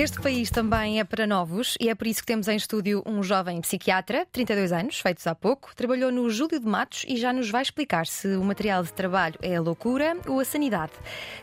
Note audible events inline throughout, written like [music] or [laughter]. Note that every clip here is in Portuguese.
Este país também é para novos e é por isso que temos em estúdio um jovem psiquiatra, 32 anos, feitos há pouco, trabalhou no Júlio de Matos e já nos vai explicar se o material de trabalho é a loucura ou a sanidade.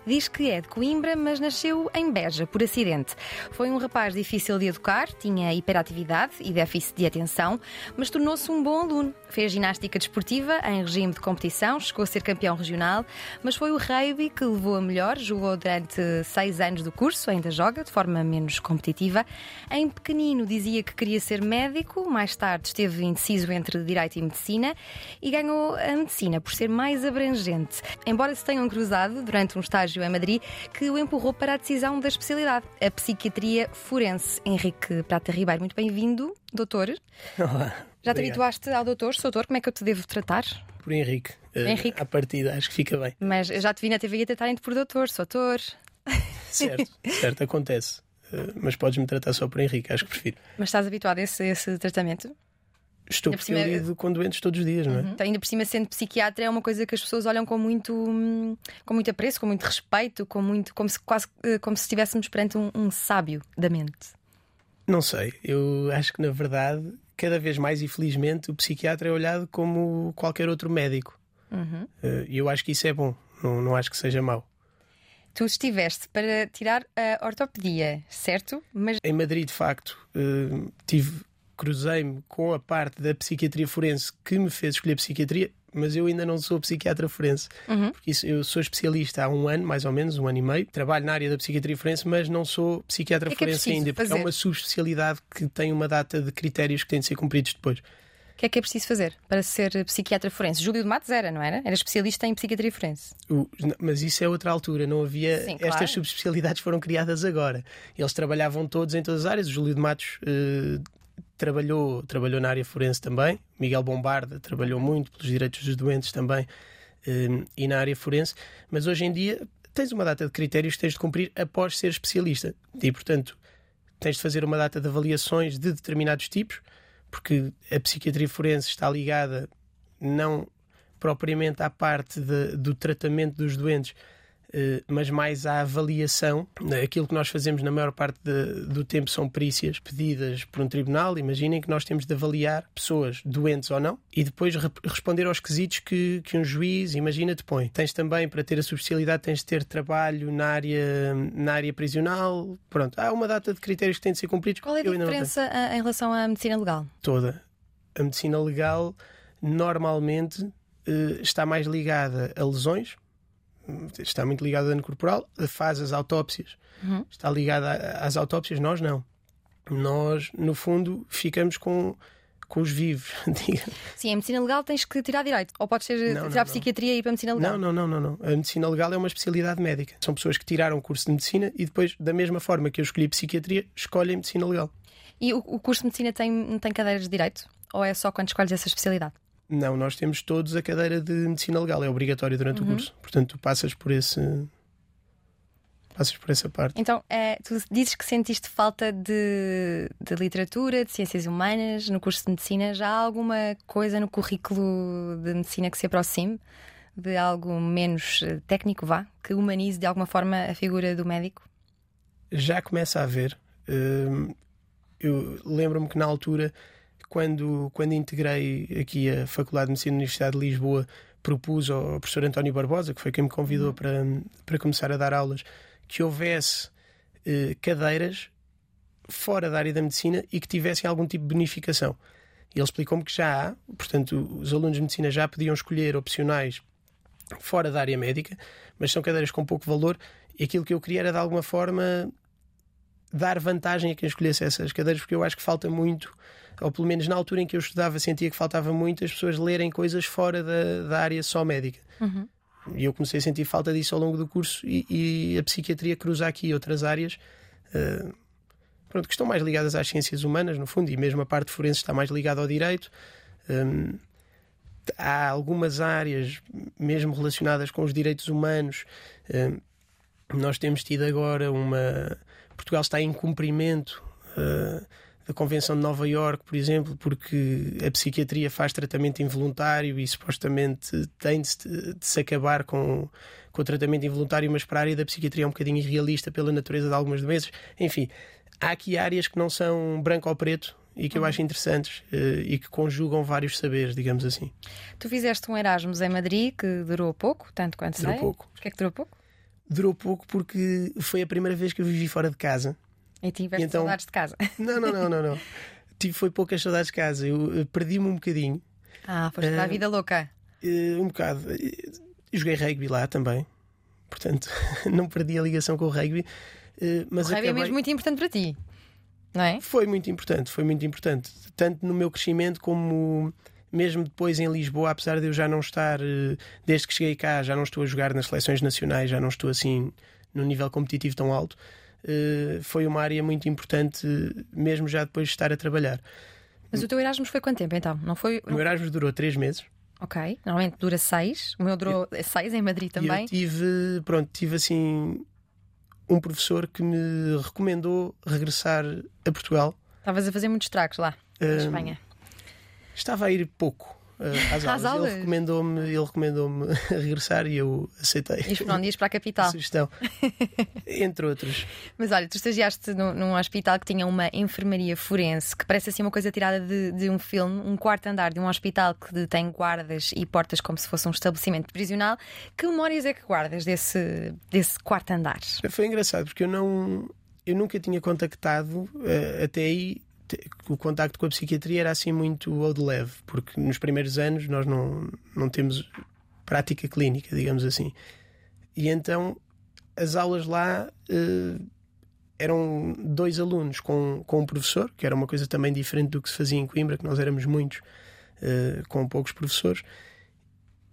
Diz que é de Coimbra, mas nasceu em Beja, por acidente. Foi um rapaz difícil de educar, tinha hiperatividade e déficit de atenção, mas tornou-se um bom aluno. Fez ginástica desportiva em regime de competição, chegou a ser campeão regional, mas foi o rugby que levou a melhor, jogou durante seis anos do curso, ainda joga de forma menos competitiva. Em pequenino dizia que queria ser médico, mais tarde esteve indeciso entre direito e medicina e ganhou a medicina por ser mais abrangente. Embora se tenham cruzado durante um estágio em Madrid que o empurrou para a decisão da especialidade, a psiquiatria forense. Henrique Prata Ribeiro, muito bem-vindo, doutor. [laughs] Olá. Já te habituaste ao doutor, doutor, como é que eu te devo tratar? Por Henrique. Uh, Henrique. À partida, acho que fica bem. Mas eu já te vi na TV a tratarem-te por doutor, doutor. Certo, certo, acontece. Uh, mas podes-me tratar só por Henrique, acho que prefiro. Mas estás habituado a esse, esse tratamento? Estou porque cima... eu lido com doentes todos os dias, não é? Uhum. Então, ainda por cima, sendo psiquiatra, é uma coisa que as pessoas olham com muito, com muito apreço, com muito respeito, com muito, como se quase eh, como se estivéssemos perante um, um sábio da mente. Não sei, eu acho que na verdade, cada vez mais e felizmente, o psiquiatra é olhado como qualquer outro médico. Uhum. Eh, e eu acho que isso é bom, não, não acho que seja mau. Tu estiveste para tirar a ortopedia, certo? Mas... Em Madrid, de facto, uh, tive, cruzei-me com a parte da psiquiatria forense que me fez escolher psiquiatria, mas eu ainda não sou psiquiatra forense. Uhum. Porque isso, eu sou especialista há um ano, mais ou menos, um ano e meio. Trabalho na área da psiquiatria forense, mas não sou psiquiatra é forense é ainda, porque fazer? é uma subespecialidade que tem uma data de critérios que têm de ser cumpridos depois. O que é que é preciso fazer para ser psiquiatra forense? Júlio de Matos era, não era? Era especialista em psiquiatria forense. O, mas isso é outra altura, não havia. Sim, Estas claro. subespecialidades foram criadas agora. Eles trabalhavam todos em todas as áreas. O Júlio de Matos eh, trabalhou, trabalhou na área forense também. Miguel Bombarda trabalhou muito pelos direitos dos doentes também eh, e na área forense. Mas hoje em dia tens uma data de critérios que tens de cumprir após ser especialista. E, portanto, tens de fazer uma data de avaliações de determinados tipos porque a psiquiatria forense está ligada não propriamente à parte de, do tratamento dos doentes, mas mais à avaliação. Aquilo que nós fazemos na maior parte de, do tempo são perícias pedidas por um tribunal. Imaginem que nós temos de avaliar pessoas doentes ou não e depois re responder aos quesitos que, que um juiz, imagina, te põe. Tens também, para ter a subespecialidade, tens de ter trabalho na área, na área prisional. Pronto, há uma data de critérios que têm de ser cumpridos. Qual é a diferença a- em relação à medicina legal? toda. A medicina legal normalmente eh, está mais ligada a lesões, está muito ligada a dano corporal, faz as autópsias, Uhum. está ligada a- às autópsias, nós não. Nós, no fundo, ficamos com, com os vivos. [laughs] Sim, em medicina legal tens que tirar direito. Ou podes ser, Não, não, tirar não. psiquiatria e ir para a medicina legal. não, não, não, não, não. A medicina legal é uma especialidade médica. São pessoas que tiraram o curso de medicina e depois, da mesma forma que eu escolhi psiquiatria, escolhem medicina legal. E o, o curso de medicina tem, não tem cadeiras de direito? Ou é só quando escolhes essa especialidade? Não, nós temos todos a cadeira de medicina legal, é obrigatório durante o curso. Portanto, tu passas por esse. Passas por essa parte. Então, é, tu dizes que sentiste falta de, de literatura, de ciências humanas no curso de medicina. Já há alguma coisa no currículo de medicina que se aproxime de algo menos eh, técnico, vá? Que humanize de alguma forma a figura do médico? Já começa a haver. hum, eu lembro-me que na altura, quando, quando integrei aqui a Faculdade de Medicina da Universidade de Lisboa, propus ao professor António Barbosa, que foi quem me convidou para, para começar a dar aulas, que houvesse eh, cadeiras fora da área da medicina e que tivessem algum tipo de bonificação. Ele explicou-me que já há, portanto, os alunos de medicina já podiam escolher opcionais fora da área médica, mas são cadeiras com pouco valor e aquilo que eu queria era de alguma forma dar vantagem a quem escolhesse essas cadeiras, porque eu acho que falta muito, ou pelo menos na altura em que eu estudava, sentia que faltava muito as pessoas lerem coisas fora da, da área só médica. Uhum. E eu comecei a sentir falta disso ao longo do curso e, e a psiquiatria cruza aqui outras áreas. eh, pronto, que estão mais ligadas às ciências humanas, no fundo, e mesmo a parte forense está mais ligada ao direito. Hum, há algumas áreas, mesmo relacionadas com os direitos humanos. Uh, nós temos tido agora uma. Portugal está em cumprimento uh, da Convenção de Nova Iorque, por exemplo, porque a psiquiatria faz tratamento involuntário e supostamente tem de, de se acabar com, com o tratamento involuntário, mas para a área da psiquiatria é um bocadinho irrealista pela natureza de algumas doenças. Enfim, há aqui áreas que não são branco ou preto e que eu uhum. acho interessantes uh, e que conjugam vários saberes, digamos assim. Tu fizeste um Erasmus em Madrid que durou pouco, tanto quanto durou sei. pouco. Porquê é que durou pouco? Durou pouco porque foi a primeira vez que eu vivi fora de casa. E tiveste então... saudades de casa? [laughs] Não, não, não, não. não. Tive, foi poucas saudades de casa. Eu perdi-me um bocadinho. Ah, foste uh, para a vida louca. Uh, um bocado. joguei rugby lá também. Portanto, [laughs] não perdi a ligação com o rugby. Uh, mas o rugby acabei... é mesmo muito importante para ti, não é? Foi muito importante, foi muito importante. Tanto no meu crescimento como mesmo depois em Lisboa, apesar de eu já não estar, desde que cheguei cá, já não estou a jogar nas seleções nacionais, já não estou assim num nível competitivo tão alto. Eh, foi uma área muito importante, mesmo já depois de estar a trabalhar. Mas o teu Erasmus foi quanto tempo então? Não foi... O meu Erasmus durou três meses. Ok, normalmente dura seis. O meu durou eu, seis em Madrid também. Eu tive, pronto, tive assim um professor que me recomendou regressar a Portugal. Estavas a fazer muitos tragos lá, na uh, Espanha. Estava a ir pouco às, às, aulas. Ele recomendou-me ele [laughs] recomendou regressar e eu aceitei. E para onde ias para a capital? Sugestão. Entre outros. Mas olha, tu estagiaste no, num hospital que tinha uma enfermaria forense, que parece assim uma coisa tirada de, de um filme, um quarto andar de um hospital que tem guardas e portas como se fosse um estabelecimento prisional. Que memórias é que guardas desse, desse quarto andar? Foi engraçado, porque eu não. Eu nunca tinha contactado uh, até aí o contacto com a psiquiatria era assim muito ao de leve, porque nos primeiros anos nós não, não temos prática clínica, digamos assim. E então as aulas lá uh, eram dois alunos com, com um professor, que era uma coisa também diferente do que se fazia em Coimbra, que nós éramos muitos, uh, com poucos professores.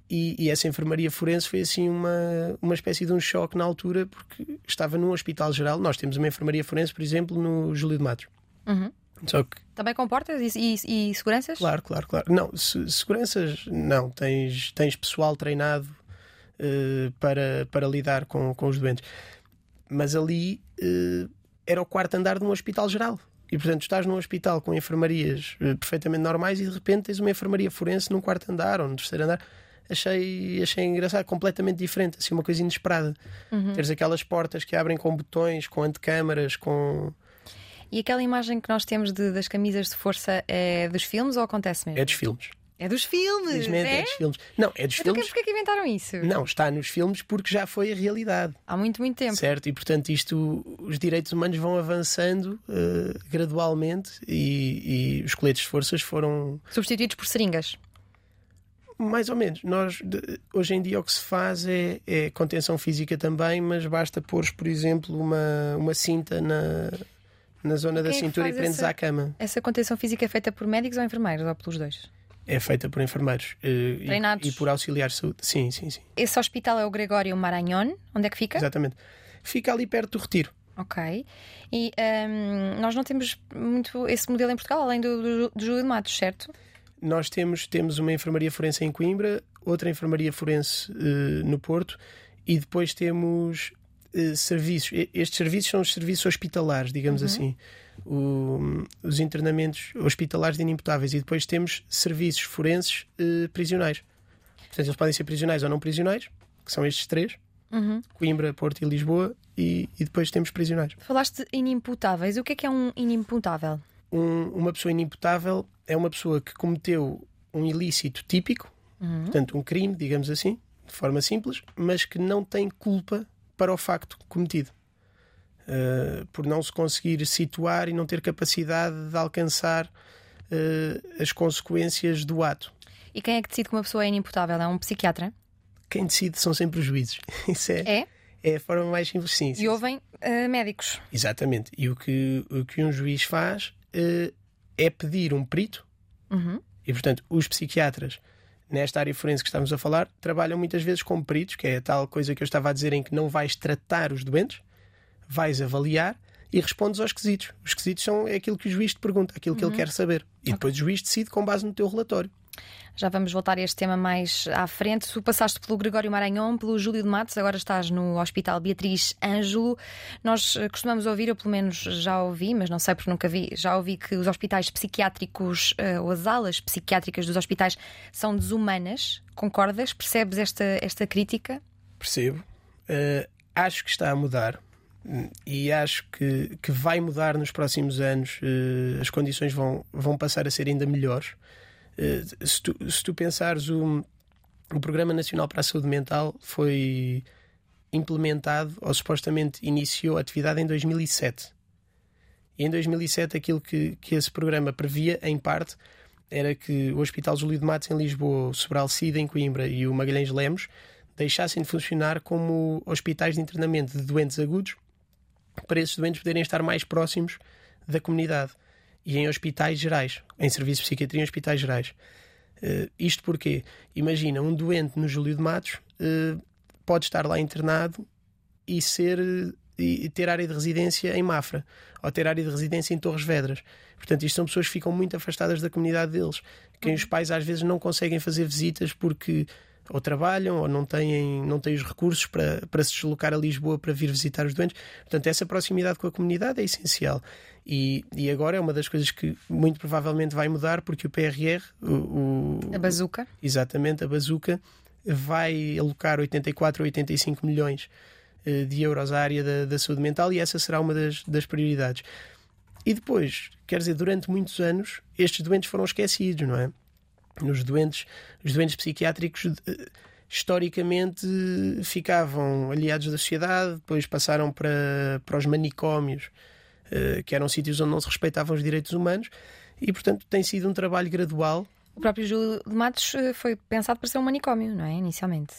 E, e, essa enfermaria forense foi assim uma, uma espécie de um choque na altura, porque estava num hospital geral. Nós temos uma enfermaria forense, por exemplo, no Júlio de Matos. Uhum. Só que... Também com portas e, e, e, seguranças? Claro, claro, claro. Não, se, seguranças não. Tens, tens pessoal treinado uh, para, para lidar com, com os doentes. Mas ali uh, era o quarto andar de um hospital geral. E portanto estás num hospital com enfermarias uh, perfeitamente normais e de repente tens uma enfermaria forense num quarto andar ou no terceiro andar. Achei, achei engraçado, completamente diferente, assim, uma coisa inesperada. Uhum. Teres aquelas portas que abrem com botões, com antecâmaras, com e aquela imagem que nós temos de, das camisas de força é dos filmes ou acontece mesmo? É dos filmes. É dos filmes. É? é dos filmes. Não, é dos então, filmes. Porquê que inventaram isso? Não, está nos filmes porque já foi a realidade. Há muito, muito tempo. Certo, e portanto isto, os direitos humanos vão avançando uh, gradualmente e, e, os coletes de forças foram. Substituídos por seringas. Mais ou menos. Nós, de, hoje em dia, o que se faz é, é contenção física também, mas basta pôr, por exemplo, uma, uma cinta na, na zona da é cintura e prendes essa, à cama. Essa contenção física é feita por médicos ou enfermeiros ou pelos dois? É feita por enfermeiros Treinados. E, e, por auxiliares de saúde. Sim, sim, sim. Esse hospital é o Gregório Maranhão. Onde é que fica? Exatamente. Fica ali perto do Retiro. Ok. E um, ehm, nós não temos muito esse modelo em Portugal, além do, do, do Júlio de Matos, certo? Nós temos, temos uma enfermaria forense em Coimbra, outra enfermaria forense uh, no Porto e depois temos eh, serviços. Estes serviços são os serviços hospitalares, digamos uhum. assim. O, os internamentos hospitalares de inimputáveis e depois temos serviços forenses uh, prisionais. Portanto, eles podem ser prisionais ou não prisionais, que são estes três: uhum. Coimbra, Porto e Lisboa, e, e, depois temos prisionais. Falaste de inimputáveis. O que é que é um inimputável? Um, uma pessoa inimputável é uma pessoa que cometeu um ilícito típico, uhum. portanto, um crime, digamos assim, de forma simples, mas que não tem culpa para o facto cometido. Uh, por não se conseguir situar e não ter capacidade de alcançar uh, as consequências do ato. E quem é que decide que uma pessoa é inimputável? É um psiquiatra? Quem decide são sempre os juízes. [laughs] Isso é, é? é a forma mais simples. Sim, e ouvem uh, médicos. Exatamente. E o que, o que um juiz faz é pedir um perito, uhum. e portanto, os psiquiatras nesta área forense que estamos a falar, trabalham muitas vezes com peritos, que é a tal coisa que eu estava a dizer em que não vais tratar os doentes, vais avaliar e respondes aos quesitos. Os quesitos são é aquilo que o juiz te pergunta, aquilo que uhum. ele quer saber. E depois o juiz decide com base no teu relatório. Já vamos voltar a este tema mais à frente. Tu passaste pelo Gregório Maranhão, pelo Júlio de Matos, agora estás no Hospital Beatriz Ângelo. Nós eh, costumamos ouvir, ou pelo menos já ouvi, mas não sei porque nunca vi, já ouvi que os hospitais psiquiátricos eh, ou as alas psiquiátricas dos hospitais são desumanas. Concordas? Percebes esta, esta crítica? Percebo. Uh, acho que está a mudar e acho que, que vai mudar nos próximos anos. Uh, as condições vão, vão passar a ser ainda melhores. Eh, se, tu, se tu pensares, o, o Programa Nacional para a Saúde Mental foi implementado ou supostamente iniciou a atividade em 2007. E em 2007 aquilo que, que esse programa previa, em parte, era que o Hospital Júlio de Matos em Lisboa, o Sobral Cida em Coimbra e o Magalhães Lemos deixassem de funcionar como hospitais de internamento de doentes agudos para esses doentes poderem estar mais próximos da comunidade e em hospitais gerais, em serviços de psiquiatria em hospitais gerais. Uh, isto porque, imagina, um doente no Júlio de Matos uh, pode estar lá internado e ser e ter área de residência em Mafra ou ter área de residência em Torres Vedras. Portanto, isto são pessoas que ficam muito afastadas da comunidade deles, quem uhum. os pais às vezes não conseguem fazer visitas porque ou trabalham ou não têm, não têm os recursos para, para se deslocar a Lisboa para vir visitar os doentes. Portanto, essa proximidade com a comunidade é essencial. E, e agora é uma das coisas que muito provavelmente vai mudar, porque o PRR, o, o a bazuca, exatamente, a bazuca, vai alocar 84 ou 85 milhões uh, de euros à área da, da, saúde mental e essa será uma das, das prioridades. E depois, quer dizer, durante muitos anos, estes doentes foram esquecidos, não é? Nos doentes, os doentes psiquiátricos eh, historicamente ficavam aliados da sociedade, depois passaram para, para os manicômios, eh, que eram sítios onde não se respeitavam os direitos humanos, e portanto tem sido um trabalho gradual. O próprio Júlio de Matos eh, foi pensado para ser um manicômio, não é? Inicialmente.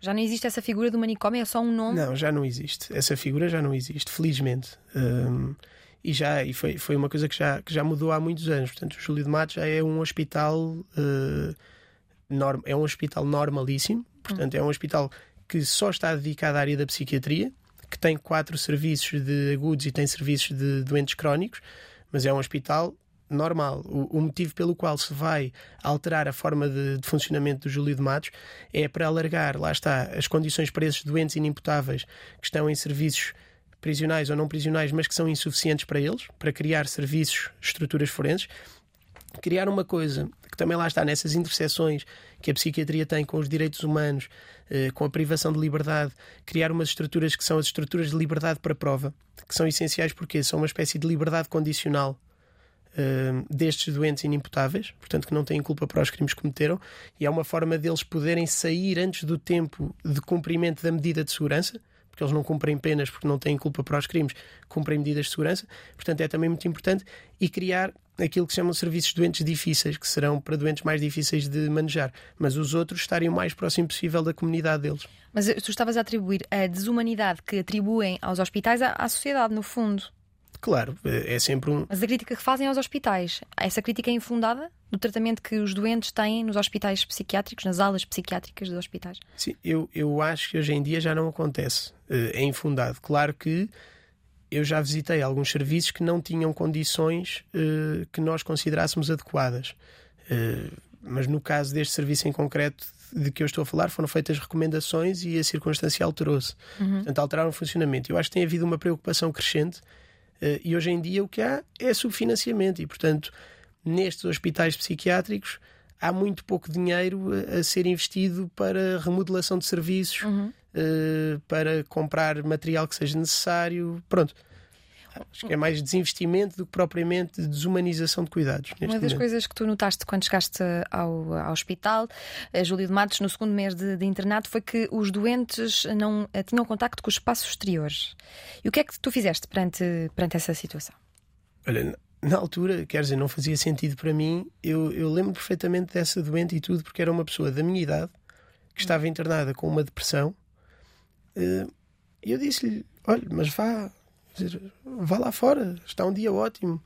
Já não existe essa figura do manicômio, é só um nome? Não, já não existe. Essa figura já não existe, felizmente. Um, e já e foi, foi uma coisa que já, que já mudou há muitos anos. Portanto, o Júlio de Matos já é um hospital uh, norm, é um hospital normalíssimo, portanto, é um hospital que só está dedicado à área da psiquiatria, que tem quatro serviços de agudos e tem serviços de doentes crónicos, mas é um hospital normal. O, o, motivo pelo qual se vai alterar a forma de, de, funcionamento do Júlio de Matos é para alargar, lá está, as condições para esses doentes inimputáveis que estão em serviços prisionais ou não prisionais, mas que são insuficientes para eles, para criar serviços, estruturas forenses. Criar uma coisa que também lá está nessas interseções que a psiquiatria tem com os direitos humanos, eh, com a privação de liberdade, criar umas estruturas que são as estruturas de liberdade para prova, que são essenciais porque são uma espécie de liberdade condicional Uh, destes doentes inimputáveis, portanto que não têm culpa para os crimes que cometeram, e é uma forma deles poderem sair antes do tempo de cumprimento da medida de segurança, porque eles não cumprem penas porque não têm culpa para os crimes, cumprem medidas de segurança. Portanto, é também muito importante. E criar aquilo que se chamam serviços doentes difíceis, que serão para doentes mais difíceis de manejar, mas os outros estarem o mais próximo possível da comunidade deles. Mas tu estavas a atribuir a desumanidade que atribuem aos hospitais à, à sociedade, no fundo. Claro, é sempre um. Mas a crítica que fazem aos hospitais, essa crítica é infundada do tratamento que os doentes têm nos hospitais psiquiátricos, nas aulas psiquiátricas dos hospitais? Sim, eu, eu acho que hoje em dia já não acontece. Eh, é infundado. Claro que eu já visitei alguns serviços que não tinham condições uh, que nós considerássemos adequadas. Uh, mas no caso deste serviço em concreto de que eu estou a falar, foram feitas recomendações e a circunstância alterou-se. Uhum. Portanto, alteraram o funcionamento. Eu acho que tem havido uma preocupação crescente e hoje em dia o que há é subfinanciamento e, portanto, nestes hospitais psiquiátricos há muito pouco dinheiro a, a ser investido para remodelação de serviços, uhum. uh, para comprar material que seja necessário. Pronto. Acho que é mais desinvestimento do que propriamente desumanização de cuidados. Uma das momento. coisas que tu notaste quando chegaste ao, ao hospital, a Júlio de Matos, no segundo mês de, de, internato, foi que os doentes não eh, tinham contacto com o espaço exterior. E o que é que tu fizeste perante, perante essa situação? Olha, na altura, quer dizer, não fazia sentido para mim. Eu, eu lembro perfeitamente dessa doente e tudo, porque era uma pessoa da minha idade que estava internada com uma depressão. Eh, e eu disse-lhe: olha, mas vá, dizer, vá lá fora, está um dia ótimo.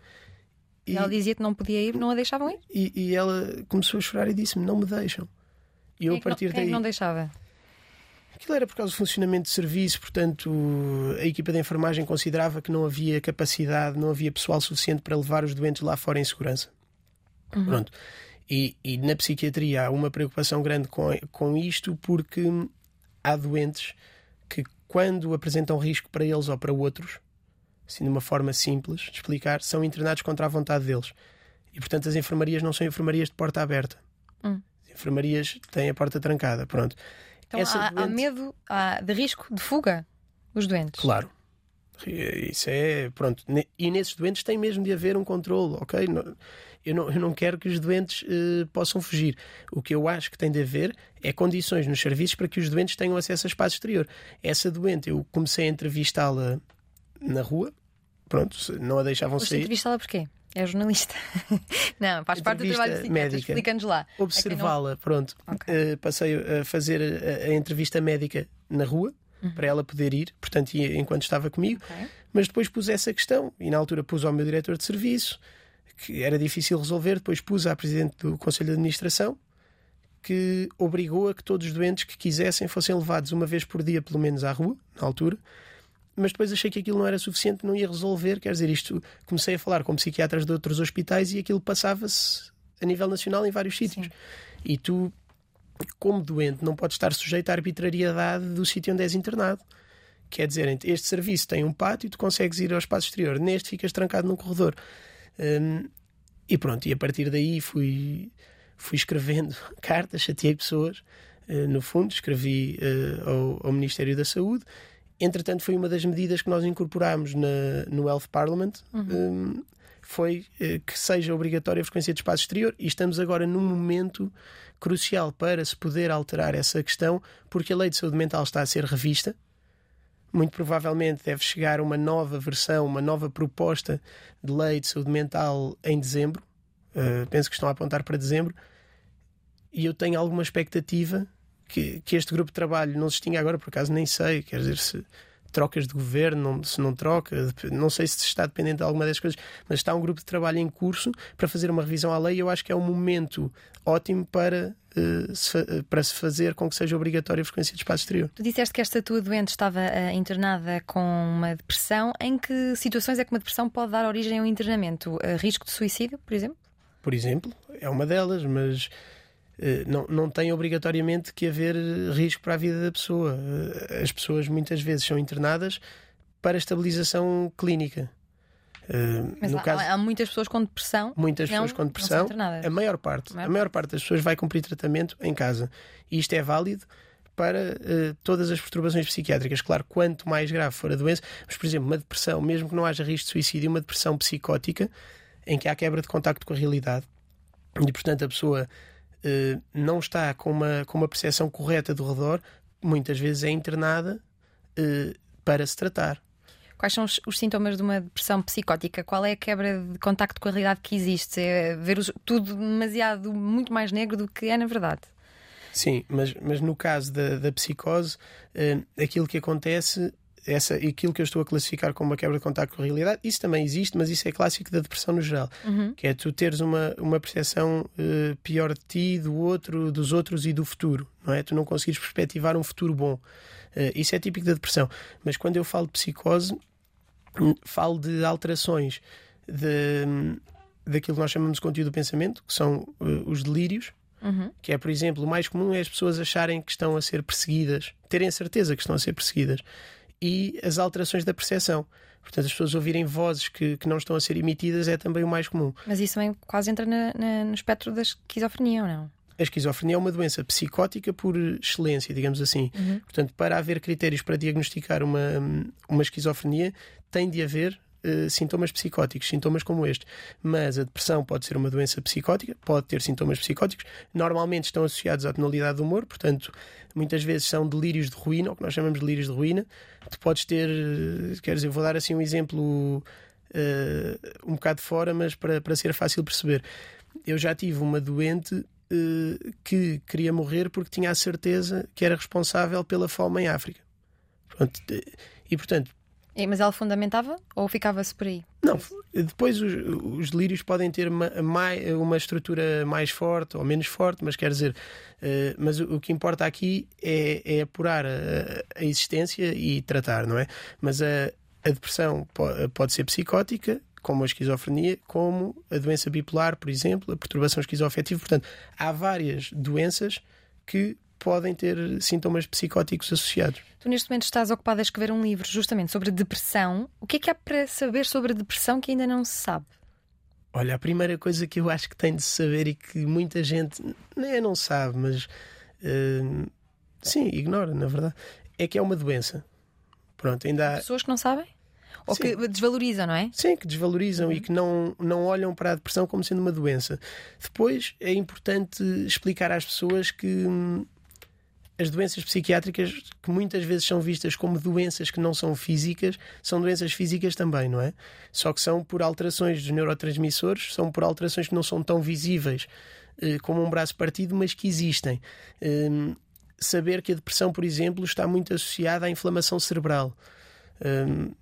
E ela dizia que não podia ir, não a deixavam ir? E, e ela começou a chorar e disse-me: Não me deixam. E eu, quem a partir não, daí. Quem não deixava? Aquilo era por causa do funcionamento de serviço, portanto, a equipa de enfermagem considerava que não havia capacidade, não havia pessoal suficiente para levar os doentes lá fora em segurança. Uhum. Pronto. E, e, na psiquiatria há uma preocupação grande com, com isto porque há doentes que, quando apresentam risco para eles ou para outros, assim de uma forma simples de explicar, são internados contra a vontade deles. E portanto as enfermarias não são enfermarias de porta aberta. Hum. As enfermarias têm a porta trancada. Pronto. Então há, doente... há, medo há de risco de fuga os doentes. Claro. Isso é. Pronto. E nesses doentes tem mesmo de haver um controle, ok? Eu não, eu não quero que os doentes uh, possam fugir. O que eu acho que tem de haver é condições nos serviços para que os doentes tenham acesso a espaço exterior. Essa doente, eu comecei a entrevistá-la na rua, pronto, não a deixavam Você sair. entrevistá-la porquê? É jornalista. [laughs] não, faz parte do trabalho de médica. Explica-nos lá. Observá-la, pronto. Okay. Uh, passei a fazer a, a entrevista médica na rua uhum. para ela poder ir, portanto, enquanto estava comigo. Okay. Mas depois pus essa questão e na altura pus ao meu diretor de serviço, que era difícil resolver. Depois pus à presidente do Conselho de Administração, que obrigou a que todos os doentes que quisessem fossem levados uma vez por dia, pelo menos, à rua, na altura. Mas depois achei que aquilo não era suficiente, não ia resolver. Quer dizer, isto comecei a falar com psiquiatras de outros hospitais e aquilo passava-se a nível nacional em vários sítios. Sim. E tu como doente, não pode estar sujeito à arbitrariedade do sítio onde és internado. Quer dizer, este serviço tem um pátio e tu consegues ir ao espaço exterior. Neste ficas trancado num corredor. Um, e pronto, e a partir daí fui, fui escrevendo [laughs] cartas, chateei pessoas. Uh, no fundo, escrevi uh, ao, ao, Ministério da Saúde. Entretanto, foi uma das medidas que nós incorporámos na, no Health Parliament. Uhum. Um, foi uh, que seja obrigatória a frequência de espaço exterior e estamos agora num momento crucial para se poder alterar essa questão, porque a lei de saúde mental está a ser revista. Muito provavelmente deve chegar uma nova versão, uma nova proposta de lei de saúde mental em dezembro. Uh, penso que estão a apontar para dezembro. E eu tenho alguma expectativa que, que este grupo de trabalho não se extinga agora, por acaso nem sei, quer dizer, se trocas de governo, se não troca, não sei se está dependente de alguma dessas coisas, mas está um grupo de trabalho em curso para fazer uma revisão à lei e eu acho que é um momento ótimo para, uh, se, para se fazer com que seja obrigatória a frequência de espaço exterior. Tu disseste que esta tua doente estava uh, internada com uma depressão. Em que situações é que uma depressão pode dar origem ao internamento? Uh, risco de suicídio, por exemplo? Por exemplo, é uma delas, mas eh, não, não tem obrigatoriamente que haver risco para a vida da pessoa. Eh, as pessoas muitas vezes são internadas para estabilização clínica. Mas há, caso, há, muitas pessoas com depressão. Muitas não, pessoas com depressão. A maior parte. A maior, a maior parte das pessoas vai cumprir tratamento em casa. E isto é válido para uh, todas as perturbações psiquiátricas. Claro, quanto mais grave for a doença, mas, por exemplo, uma depressão, mesmo que não haja risco de suicídio, uma depressão psicótica, em que há quebra de contacto com a realidade, e portanto a pessoa não está com uma, com uma percepção correta do redor, muitas vezes é internada uh, para se tratar. Quais são os, os, sintomas de uma depressão psicótica? Qual é a quebra de contacto com a realidade que existe? É ver os, tudo demasiado, muito mais negro do que é na verdade. Sim, mas, mas no caso da, da psicose, uh, aquilo que acontece essa, aquilo que eu estou a classificar como uma quebra de contacto com a realidade, isso também existe, mas isso é clássico da depressão no geral, uhum. que é tu teres uma, uma percepção uh, pior de ti, do outro, dos outros e do futuro, não é? Tu não conseguires perspectivar um futuro bom. Uh, isso é típico da depressão. Mas quando eu falo de psicose, hum, falo de alterações de, hum, daquilo que nós chamamos de conteúdo do pensamento, que são uh, os delírios, Uhum. Que é, por exemplo, o mais comum é as pessoas acharem que estão a ser perseguidas, terem certeza que estão a ser perseguidas e as alterações da percepção. Portanto, as pessoas ouvirem vozes que, que não estão a ser emitidas é também o mais comum. Mas isso também quase entra na, na, no espectro da esquizofrenia, ou não? A esquizofrenia é uma doença psicótica por excelência, digamos assim. Uhum. Portanto, para haver critérios para diagnosticar uma, uma esquizofrenia, tem de haver Uh, sintomas psicóticos, sintomas como este. Mas a depressão pode ser uma doença psicótica, pode ter sintomas psicóticos, normalmente estão associados à tonalidade do humor, portanto, muitas vezes são delírios de ruína, ou que nós chamamos de delírios de ruína. Tu podes ter, eh, quer dizer, vou dar assim um exemplo uh, um bocado fora, mas para, para ser fácil perceber. Eu já tive uma doente que queria morrer porque tinha a certeza que era responsável pela fome em África. Pronto, e portanto, mas ela fundamentava ou ficava-se por aí? Não, depois os, os delírios podem ter uma, uma, estrutura mais forte ou menos forte, mas quer dizer, uh, mas o, o, que importa aqui é, é apurar a, a, existência e tratar, não é? Mas a, a depressão pode, pode ser psicótica, como a esquizofrenia, como a doença bipolar, por exemplo, a perturbação esquizoafetiva. Portanto, há várias doenças que podem ter sintomas psicóticos associados. Tu neste momento estás ocupado a escrever um livro justamente sobre depressão. O que é que há para saber sobre a depressão que ainda não se sabe? Olha, a primeira coisa que eu acho que tem de saber e que muita gente nem não sabe, mas uh, sim, ignora, na verdade, é que é uma doença. Pronto, ainda há... Pessoas que não sabem? Ou Sim. que desvalorizam, não é? Sim, que desvalorizam uhum. e que não, não olham para a depressão como sendo uma doença. Depois é importante explicar às pessoas que hum, as doenças psiquiátricas, que muitas vezes são vistas como doenças que não são físicas, são doenças físicas também, não é? Só que são por alterações dos neurotransmissores, são por alterações que não são tão visíveis eh, como um braço partido, mas que existem. Hum, saber que a depressão, por exemplo, está muito associada à inflamação cerebral. Um,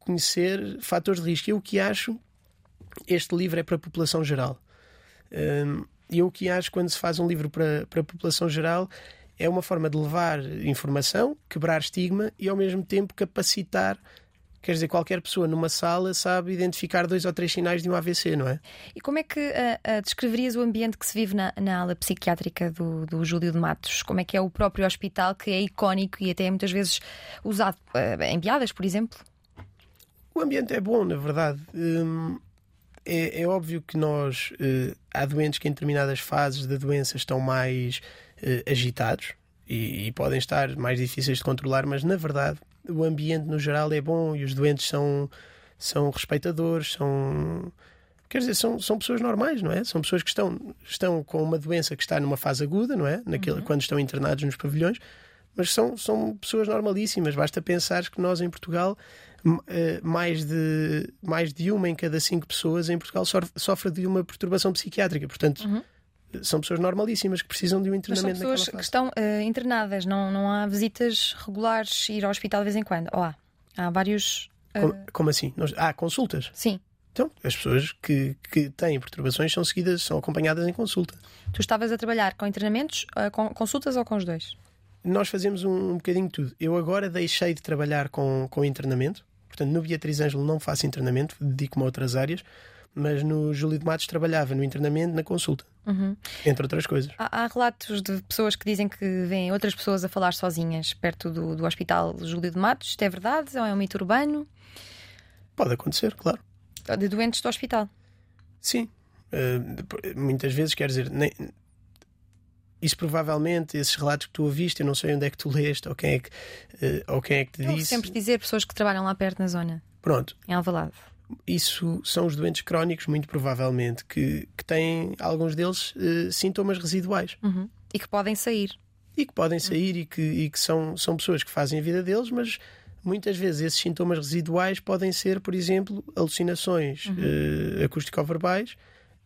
conhecer fatores de risco. Eu o que acho, este livro é para a população geral. Um, eu o que acho quando se faz um livro para, para a população geral é uma forma de levar informação, quebrar estigma e ao mesmo tempo capacitar Quer dizer, qualquer pessoa numa sala sabe identificar dois ou três sinais de um AVC, não é? E como é que uh, uh, descreverias o ambiente que se vive na, na ala psiquiátrica do, do Júlio de Matos? Como é que é o próprio hospital que é icónico e até muitas vezes usado uh, em piadas, por exemplo? O ambiente é bom, na verdade. Hum, é, é, óbvio que nós há doentes que em determinadas fases da doença estão mais agitados e, e podem estar mais difíceis de controlar, mas na verdade o ambiente no geral é bom e os doentes são, são respeitadores, são. Quer dizer, são, são pessoas normais, não é? São pessoas que estão, estão com uma doença que está numa fase aguda, não é? Naquele, uhum. Quando estão internados nos pavilhões, mas são, são pessoas normalíssimas. Basta pensar que nós em Portugal, eh, mais de, mais de uma em cada cinco pessoas em Portugal sofre de uma perturbação psiquiátrica. Portanto. Uhum são pessoas normalíssimas que precisam de um internamento. Mas são pessoas que estão uh, internadas, não, não há visitas regulares, ir ao hospital de vez em quando. Ou há? Há vários. Uh... Como, como, assim? Há consultas? Sim. Então, as pessoas que, que têm perturbações são seguidas, são acompanhadas em consulta. Tu estavas a trabalhar com internamentos, uh, com consultas ou com os dois? Nós fazemos um, um bocadinho de tudo. Eu agora deixei de trabalhar com, com internamento, portanto, no Beatriz Ângelo não faço internamento, dedico-me a outras áreas mas no Júlio de Matos trabalhava no internamento, na consulta, uhum. entre outras coisas. Há, há, relatos de pessoas que dizem que vêm outras pessoas a falar sozinhas perto do, do Hospital Júlio de Matos. Isto é verdade? Ou é um mito urbano? Pode acontecer, claro. De doentes do hospital? Sim. Uh, muitas vezes, quer dizer, nem, isso provavelmente, esses relatos que tu ouviste, eu não sei onde é que tu leste ou quem é que, uh, ou quem é que te eu disse. sempre dizer pessoas que trabalham lá perto na zona. Pronto. Em Alvalade isso são os doentes crónicos, muito provavelmente, que, que têm, alguns deles, uh, sintomas residuais. Uhum. E que podem sair. E que podem sair uhum. e que, e que são, são pessoas que fazem a vida deles, mas muitas vezes esses sintomas residuais podem ser, por exemplo, alucinações uhum. uh, acústico-verbais,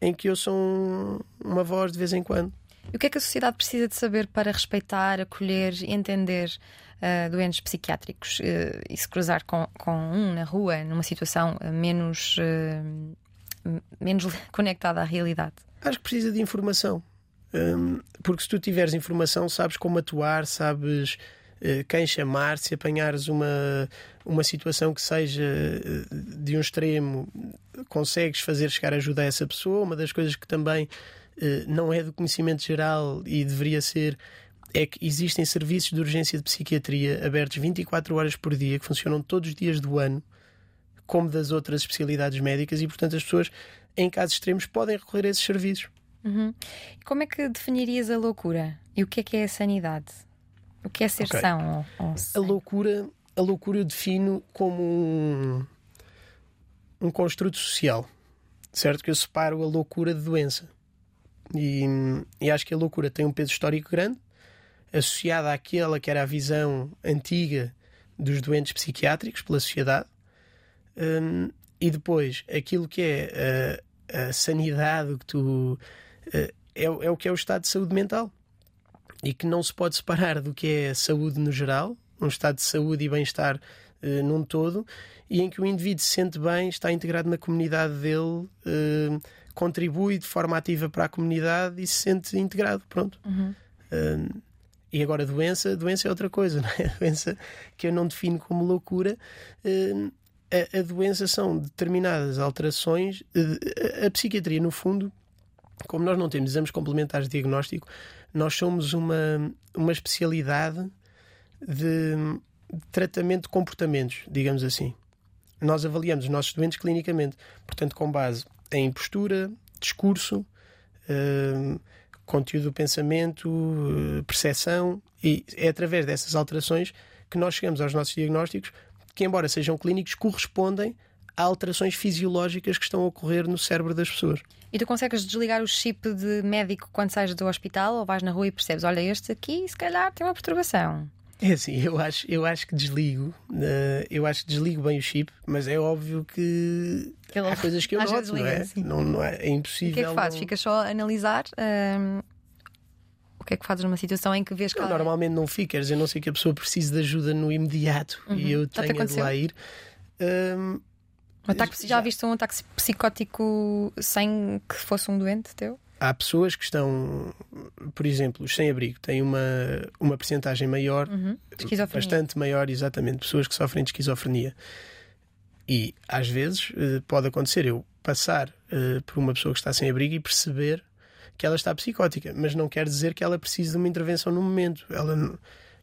em que eu sou uma voz de vez em quando. E o que é que a sociedade precisa de saber para respeitar, acolher e entender uh, doentes psiquiátricos uh, e se cruzar com, com um na rua, numa situação uh, menos, menos [laughs] conectada à realidade? Acho que precisa de informação. Um, porque se tu tiveres informação, sabes como atuar, sabes quem chamar, se apanhares uma, uma situação que seja de um extremo, consegues fazer chegar ajuda a essa pessoa. Uma das coisas que também não é do conhecimento geral e deveria ser é que existem serviços de urgência de psiquiatria abertos 24 horas por dia, que funcionam todos os dias do ano, como das outras especialidades médicas, e portanto as pessoas, em casos extremos, podem recorrer a esses serviços. Uhum. Como é que definirias a loucura? E o que é que é a sanidade? O que é ser okay. são? Ou, ou a loucura, a loucura eu defino como um, um construto social, certo? Que eu separo a loucura de doença. E, e acho que a loucura tem um peso histórico grande, associada àquela que era a visão antiga dos doentes psiquiátricos pela sociedade, um, e depois aquilo que é a, a sanidade, que tu. Uh, é, é o que é o estado de saúde mental e que não se pode separar do que é a saúde no geral, um estado de saúde e bem-estar uh, num todo, e em que o indivíduo se sente bem, está integrado na comunidade dele, uh, contribui de forma ativa para a comunidade e se sente integrado. Pronto. Uhum. Uh, e agora, doença, doença é outra coisa, [laughs] não é? A doença que eu não defino como loucura, hum, a, a doença são determinadas alterações. A, a, psiquiatria, no fundo, como nós não temos exames complementares de diagnóstico, nós somos uma, uma especialidade de, tratamento de comportamentos, digamos assim. Nós avaliamos os nossos doentes clinicamente, portanto, com base em postura, discurso, uh, conteúdo do pensamento, uh, percepção, e é através dessas alterações que nós chegamos aos nossos diagnósticos, que, embora sejam clínicos, correspondem a alterações fisiológicas que estão a ocorrer no cérebro das pessoas. E tu consegues desligar o chip de médico quando sais do hospital ou vais na rua e percebes: olha, este aqui se calhar tem uma perturbação? É assim, eu acho, eu acho que desligo, uh, eu acho que desligo bem o chip, mas é óbvio que Ele, há coisas que eu noto, não é? Não, não é? É impossível. O que é que fazes? Não... Ficas só a analisar? Uh, o que é que fazes numa situação em que vês que. Eu, normalmente não fico, quer dizer, não sei que a pessoa precise de ajuda no imediato uhum. e eu tenho de lá ir. Um, ataque, já, já viste um ataque psicótico sem que fosse um doente teu? Há pessoas que estão, por exemplo, os sem-abrigo têm uma, uma percentagem maior, uhum. bastante maior, exatamente, pessoas que sofrem de esquizofrenia. E às vezes eh, pode acontecer eu passar uh, por uma pessoa que está sem abrigo e perceber que ela está psicótica, mas não quer dizer que ela precise de uma intervenção no momento. Ela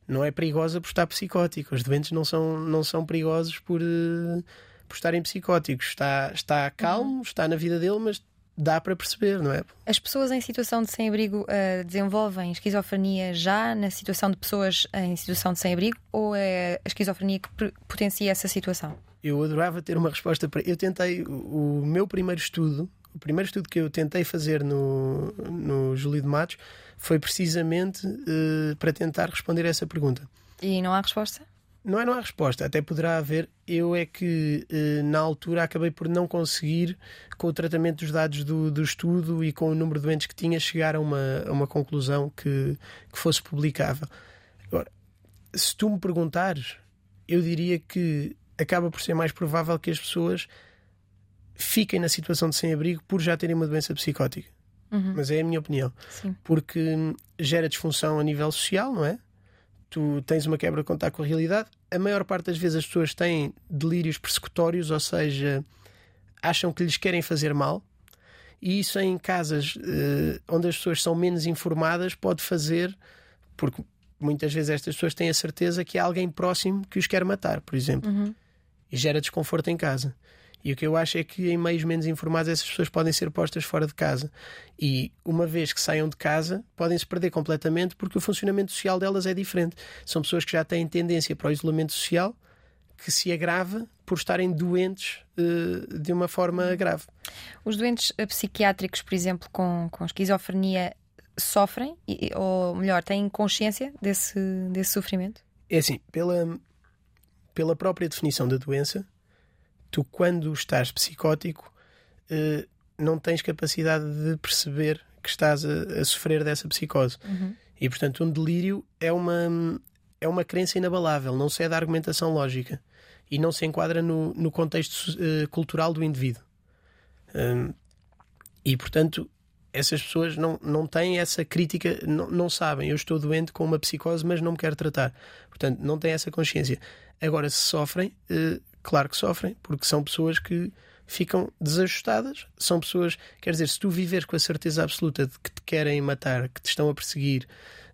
não é perigosa por estar psicótica. Os doentes não são, não são perigosos por, uh, por estarem psicóticos. Está, está calmo, uhum. está na vida dele, mas dá para perceber, não é? As pessoas em situação de sem-abrigo uh, desenvolvem esquizofrenia já na situação de pessoas em situação de sem-abrigo ou é a esquizofrenia que potencia essa situação? Eu adorava ter uma resposta para. Eu tentei. O, o meu primeiro estudo, o primeiro estudo que eu tentei fazer no, no Júlio de Matos foi precisamente uh, para tentar responder a essa pergunta. E não há resposta? Não é, não há resposta, até poderá haver. Eu é que eh, na altura acabei por não conseguir, com o tratamento dos dados do, do estudo e com o número de doentes que tinha, chegar a uma, a uma conclusão que, que fosse publicável. Agora, se tu me perguntares, eu diria que acaba por ser mais provável que as pessoas fiquem na situação de sem-abrigo por já terem uma doença psicótica. Uhum. Mas é a minha opinião. Sim. Porque gera disfunção a nível social, não é? Tu tens uma quebra de contato com a realidade. A maior parte das vezes as pessoas têm delírios persecutórios, ou seja, acham que lhes querem fazer mal. E isso em casas uh, onde as pessoas são menos informadas pode fazer, porque muitas vezes estas pessoas têm a certeza que há alguém próximo que os quer matar, por exemplo. Uhum. E gera desconforto em casa. E o que eu acho é que em meios menos informados essas pessoas podem ser postas fora de casa. E uma vez que saiam de casa, podem se perder completamente porque o funcionamento social delas é diferente. São pessoas que já têm tendência para o isolamento social que se agrava por estarem doentes uh, de uma forma grave. Os doentes psiquiátricos, por exemplo, com, com esquizofrenia, sofrem, ou melhor, têm consciência desse, desse sofrimento? É assim, pela, pela própria definição da doença, tu, quando estás psicótico, uh, não tens capacidade de perceber que estás a, a sofrer dessa psicose. Uhum. E, portanto, um delírio é uma, é uma crença inabalável, não se é da argumentação lógica e não se enquadra no, no contexto uh, cultural do indivíduo. Um, e, portanto, essas pessoas não, não têm essa crítica, não, não sabem, eu estou doente com uma psicose, mas não me quero tratar. Portanto, não têm essa consciência. Agora, se sofrem, uh, claro que sofrem, porque são pessoas que ficam desajustadas. São pessoas, quer dizer, se tu viveres com a certeza absoluta de que te querem matar, que te estão a perseguir,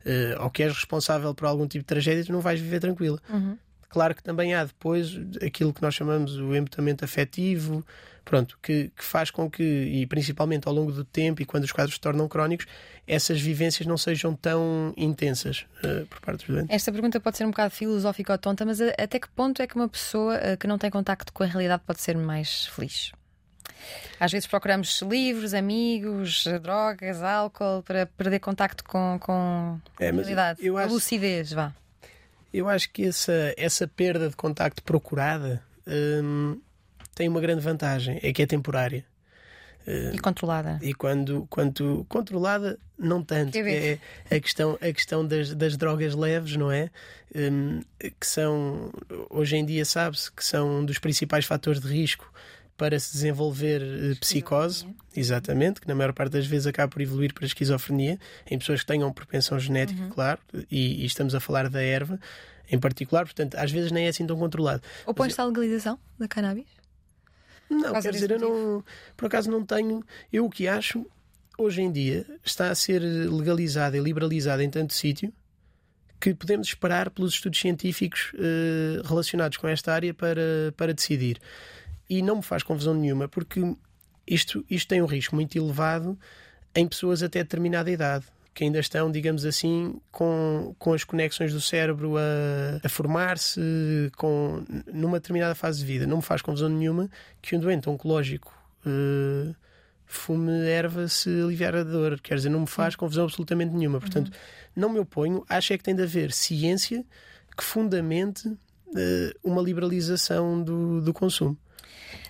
uh, ou que és responsável por algum tipo de tragédia, tu não vais viver tranquila. Uhum. Claro que também há depois aquilo que nós chamamos o embutamento afetivo, pronto, que, que, faz com que, e principalmente ao longo do tempo e quando os quadros se tornam crónicos, essas vivências não sejam tão intensas uh, por parte dos doentes. Esta pergunta pode ser um bocado filosófica ou tonta, mas até que ponto é que uma pessoa uh, que não tem contacto com a realidade pode ser mais feliz? Às vezes procuramos livros, amigos, drogas, álcool para perder contacto com, com é, a realidade. Eu acho... A lucidez, vá. Eu acho que essa, essa perda de contacto procurada hum, tem uma grande vantagem, é que é temporária. Uh, e controlada. E quando, quando controlada, não tanto. É a questão, a questão das, das drogas leves, não é? Um, que são, hoje em dia, sabe-se que são um dos principais fatores de risco para se desenvolver eh, psicose, exatamente, que na maior parte das vezes acaba por evoluir para a esquizofrenia, em pessoas que tenham propensão genética, claro, e, e estamos a falar da erva em particular, portanto, às vezes nem é assim tão controlado. Opões-se à legalização da cannabis? Não, quer dizer, eu desse não, por acaso não tenho. Eu o que acho, hoje em dia, está a ser legalizada e liberalizada em tanto sítio que podemos esperar pelos estudos científicos eh, relacionados com esta área para, para decidir. E não me faz confusão nenhuma, porque isto, isto tem um risco muito elevado em pessoas até determinada idade. Que ainda estão, digamos assim, com, com as conexões do cérebro a, a formar-se com, numa determinada fase de vida. Não me faz confusão nenhuma que um doente oncológico eh, fume erva se aliviar a dor. Quer dizer, não me faz confusão absolutamente nenhuma. Portanto, não me oponho. Acho é que tem de haver ciência que fundamente eh, uma liberalização do, do consumo.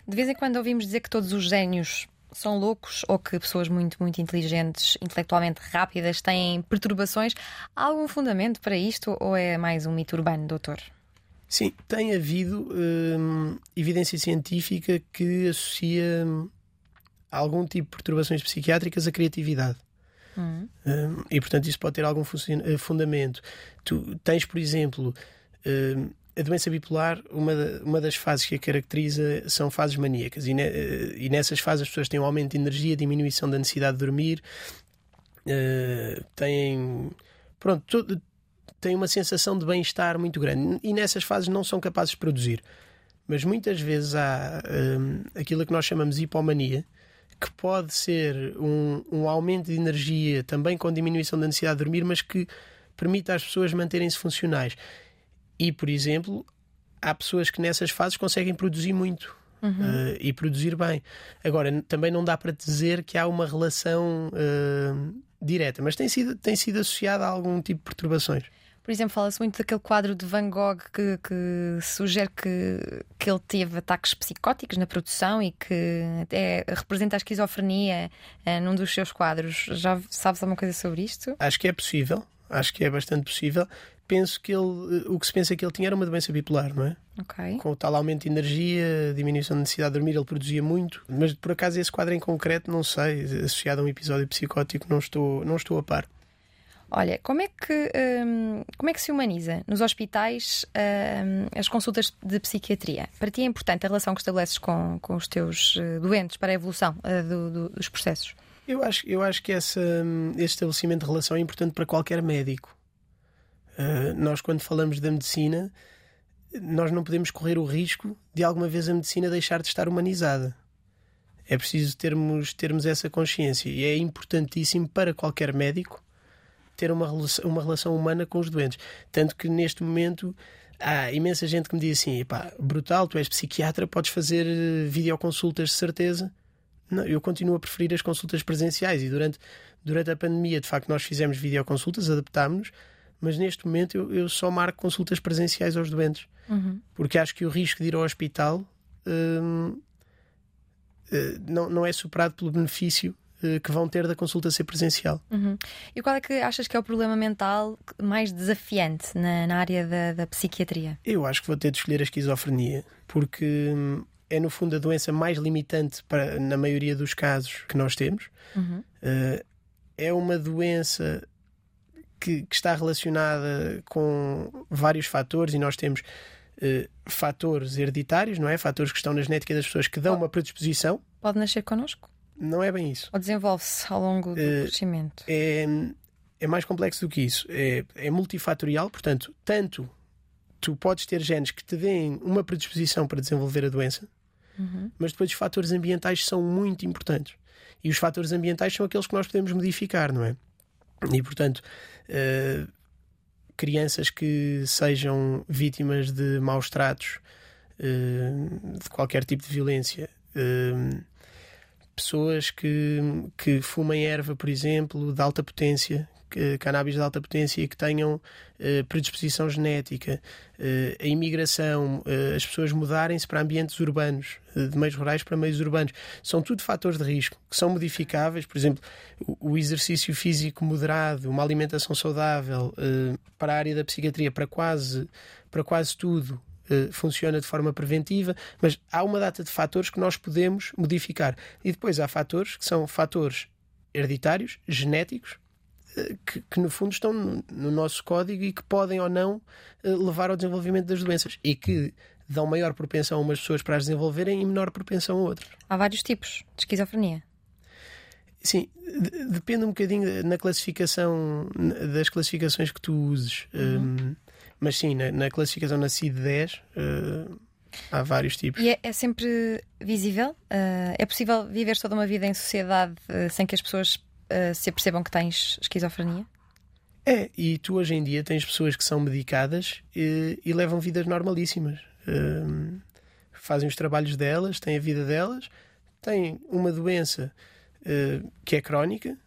De vez em quando ouvimos dizer que todos os génios são loucos ou que pessoas muito, muito inteligentes, intelectualmente rápidas, têm perturbações. Há algum fundamento para isto ou é mais um mito urbano, doutor? Sim, tem havido hum, evidência científica que associa hum, algum tipo de perturbações psiquiátricas à criatividade. Hum, e portanto isso pode ter algum eh, fundamento. Tu tens, por exemplo, hum, a doença bipolar, uma, uma das fases que a caracteriza são fases maníacas, e, ne- eh, e nessas fases as pessoas têm um aumento de energia, diminuição da necessidade de dormir, eh, têm. Pronto, tudo- têm uma sensação de bem-estar muito grande, e nessas fases não são capazes de produzir. Mas muitas vezes há hum, aquilo que nós chamamos de hipomania, que pode ser um, um aumento de energia também com diminuição da necessidade de dormir, mas que permite às pessoas manterem-se funcionais. E, por exemplo, há pessoas que nessas fases conseguem produzir muito. eh, e produzir bem. Agora, também não dá para dizer que há uma relação eh, direta, mas tem sido, tem sido associada a algum tipo de perturbações. Por exemplo, fala-se muito daquele quadro de Van Gogh que, que sugere que, que ele teve ataques psicóticos na produção e que até representa a esquizofrenia eh, num dos seus quadros. Já sabes alguma coisa sobre isto? Acho que é possível, acho que é bastante possível. Penso que ele, o que se pensa que ele tinha era uma doença bipolar, não é? Ok. Com o tal aumento de energia, diminuição da necessidade de dormir, ele produzia muito. Mas por acaso esse quadro em concreto, não sei, associado a um episódio psicótico, não estou, não estou a par. Olha, como é que hum, como é que se humaniza nos hospitais hum, as consultas de psiquiatria? Para ti é importante a relação que estabeleces com, com os teus eh, doentes para a evolução eh, do- do- dos processos? Eu acho, eu acho que essa, esse estabelecimento de relação é importante para qualquer médico. Uh, nós, quando falamos da medicina, nós não podemos correr o risco de alguma vez a medicina deixar de estar humanizada. É preciso termos, termos essa consciência e é importantíssimo para qualquer médico ter uma relação, uma relação humana com os doentes. Tanto que neste momento há imensa gente que me diz assim: "Epá, brutal, tu és psiquiatra, podes fazer eh, videoconsultas de certeza. Não, eu continuo a preferir as consultas presenciais e durante, durante a pandemia, de facto, nós fizemos videoconsultas, adaptámos-nos, mas neste momento eu, eu só marco consultas presenciais aos doentes porque acho que o risco de ir ao hospital hum, eh, não, não é superado pelo benefício eh, que vão ter da consulta ser presencial. Uhum. E qual é que achas que é o problema mental mais desafiante na, na área da, da psiquiatria? Eu acho que vou ter de escolher a esquizofrenia, porque hum, é no fundo a doença mais limitante para, na maioria dos casos que nós temos. Eh, é uma doença que, que está relacionada com vários fatores e nós temos eh, fatores hereditários, não é? Fatores que estão na genética das pessoas que dão uma predisposição. Pode nascer connosco? Não é bem isso. Ou desenvolve-se ao longo do Eh, crescimento? é, é mais complexo do que isso. É, é multifatorial, portanto, tanto tu podes ter genes que te deem uma predisposição para desenvolver a doença, mas depois os fatores ambientais são muito importantes. E os fatores ambientais são aqueles que nós podemos modificar, não é? E portanto, eh, crianças que sejam vítimas de maus tratos, eh, de qualquer tipo de violência, eh, pessoas que, que fumem erva, por exemplo, de alta potência, cannabis de alta potência que tenham eh, predisposição genética, eh, a imigração, eh, as pessoas mudarem-se para ambientes urbanos, de meios rurais para meios urbanos, são tudo fatores de risco que são modificáveis. Por exemplo, o, exercício físico moderado, uma alimentação saudável, para a área da psiquiatria, para quase, para quase tudo. funciona de forma preventiva, mas há uma data de fatores que nós podemos modificar. E depois há fatores que são fatores hereditários, genéticos, que, que, no fundo estão no, no, nosso código e que podem ou não uh, levar ao desenvolvimento das doenças e que dão maior propensão a umas pessoas para as desenvolverem e menor propensão a outras. Há vários tipos de esquizofrenia. Sim, depende um bocadinho na classificação, das classificações que tu uses. Uhum. Um, mas sim, na, na classificação na CID-10 uh, há vários tipos. E é, é sempre visível? Uh, é possível viver toda uma vida em sociedade uh, sem que as pessoas se apercebam que tens esquizofrenia? É, e tu hoje em dia tens pessoas que são medicadas e, e levam vidas normalíssimas. fazem os trabalhos delas, têm a vida delas, têm uma doença uh, que é crónica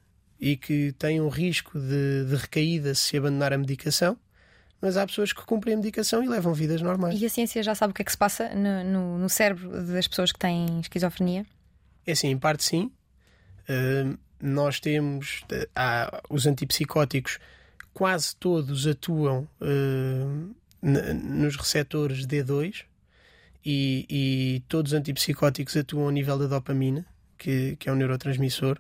e que tem um risco de, de recaída se abandonar a medicação, mas há pessoas que cumprem a medicação e levam vidas normais. E a ciência já sabe o que é que se passa no, no, no cérebro das pessoas que têm esquizofrenia? É assim, em parte sim. Uh, nós temos há, os antipsicóticos, quase todos atuam uh, nos receptores D2 e, e, todos os antipsicóticos atuam a nível da dopamina que, que é um neurotransmissor,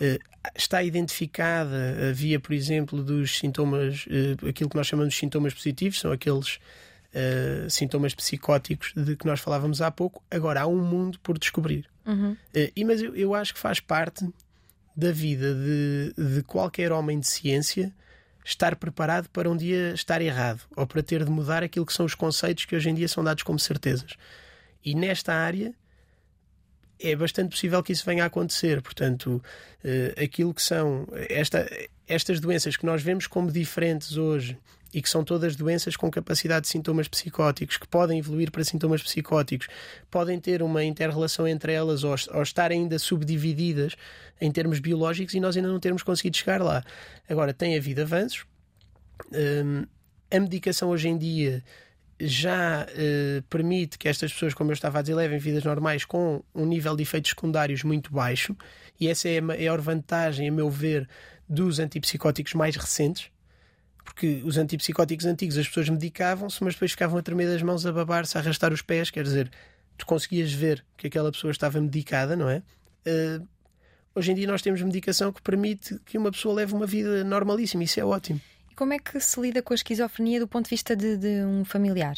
uh, está identificada a via, por exemplo, dos sintomas, uh, aquilo que nós chamamos de sintomas positivos, são aqueles uh, sintomas psicóticos de que nós falávamos há pouco. Agora há um mundo por descobrir. Uhum. e, mas eu, eu acho que faz parte da vida de, de qualquer homem de ciência estar preparado para um dia estar errado ou para ter de mudar aquilo que são os conceitos que hoje em dia são dados como certezas. E nesta área é bastante possível que isso venha a acontecer. Portanto, uh, aquilo que são esta, estas doenças que nós vemos como diferentes hoje e que são todas doenças com capacidade de sintomas psicóticos, que podem evoluir para sintomas psicóticos, podem ter uma interrelação entre elas ou, ou estar ainda subdivididas em termos biológicos e nós ainda não termos conseguido chegar lá. Agora, tem havido avanços. Um, a medicação hoje em dia já uh, permite que estas pessoas, como eu estava a dizer, levem vidas normais com um nível de efeitos secundários muito baixo, e essa é a maior vantagem, a meu ver, dos antipsicóticos mais recentes, porque os antipsicóticos antigos as pessoas medicavam-se, mas depois ficavam a tremer das mãos, a babar-se, a arrastar os pés, quer dizer, tu conseguias ver que aquela pessoa estava medicada, não é? Uh, hoje em dia nós temos medicação que permite que uma pessoa leve uma vida normalíssima, isso é ótimo. E como é que se lida com a esquizofrenia do ponto de vista de, de um familiar?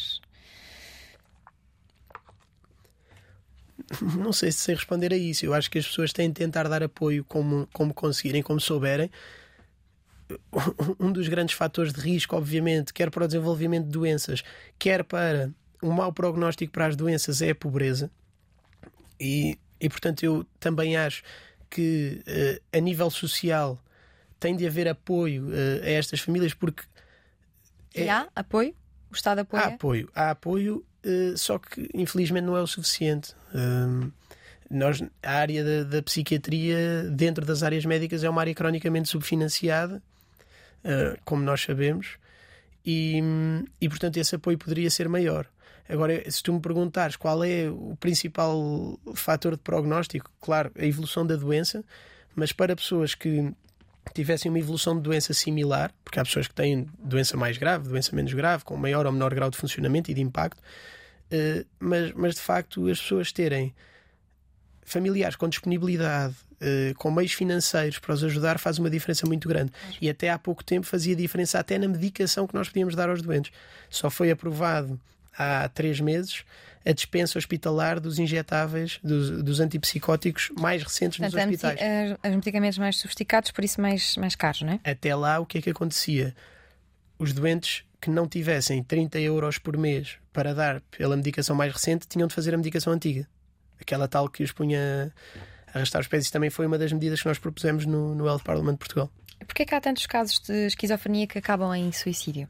[laughs] Não sei se sei responder a isso. Eu acho que as pessoas têm de tentar dar apoio como, como conseguirem, como souberem. [laughs] Um dos grandes fatores de risco, obviamente, quer para o desenvolvimento de doenças, quer para um mau prognóstico para as doenças, é a pobreza. E, e portanto, eu também acho que, uh, a nível social, tem de haver apoio uh, a estas famílias porque. É... E há apoio? O Estado apoia? Há apoio, há apoio, uh, só que infelizmente não é o suficiente. Nós, a área da, da, psiquiatria, dentro das áreas médicas, é uma área cronicamente subfinanciada, como nós sabemos, e, e portanto esse apoio poderia ser maior. Agora, se tu me perguntares qual é o principal fator de prognóstico, claro, a evolução da doença, mas para pessoas que tivessem uma evolução de doença similar, porque há pessoas que têm doença mais grave, doença menos grave, com maior ou menor grau de funcionamento e de impacto, uh, mas, mas de facto as pessoas terem familiares com disponibilidade, uh, com meios financeiros para os ajudar, faz uma diferença muito grande. E até há pouco tempo fazia diferença até na medicação que nós podíamos dar aos doentes. Só foi aprovado há três meses a dispensa hospitalar dos injetáveis, dos, dos antipsicóticos mais recentes Portanto, nos hospitais. Os medicamentos mais sofisticados, por isso mais, mais caros, não é? Até lá, o que é que acontecia? Os doentes que não tivessem 30 euros por mês para dar pela medicação mais recente tinham de fazer a medicação antiga. Aquela tal que os punha a arrastar os pés. Isso também foi uma das medidas que nós propusemos no, no Health Parliament de Portugal. Porquê que há tantos casos de esquizofrenia que acabam em suicídio?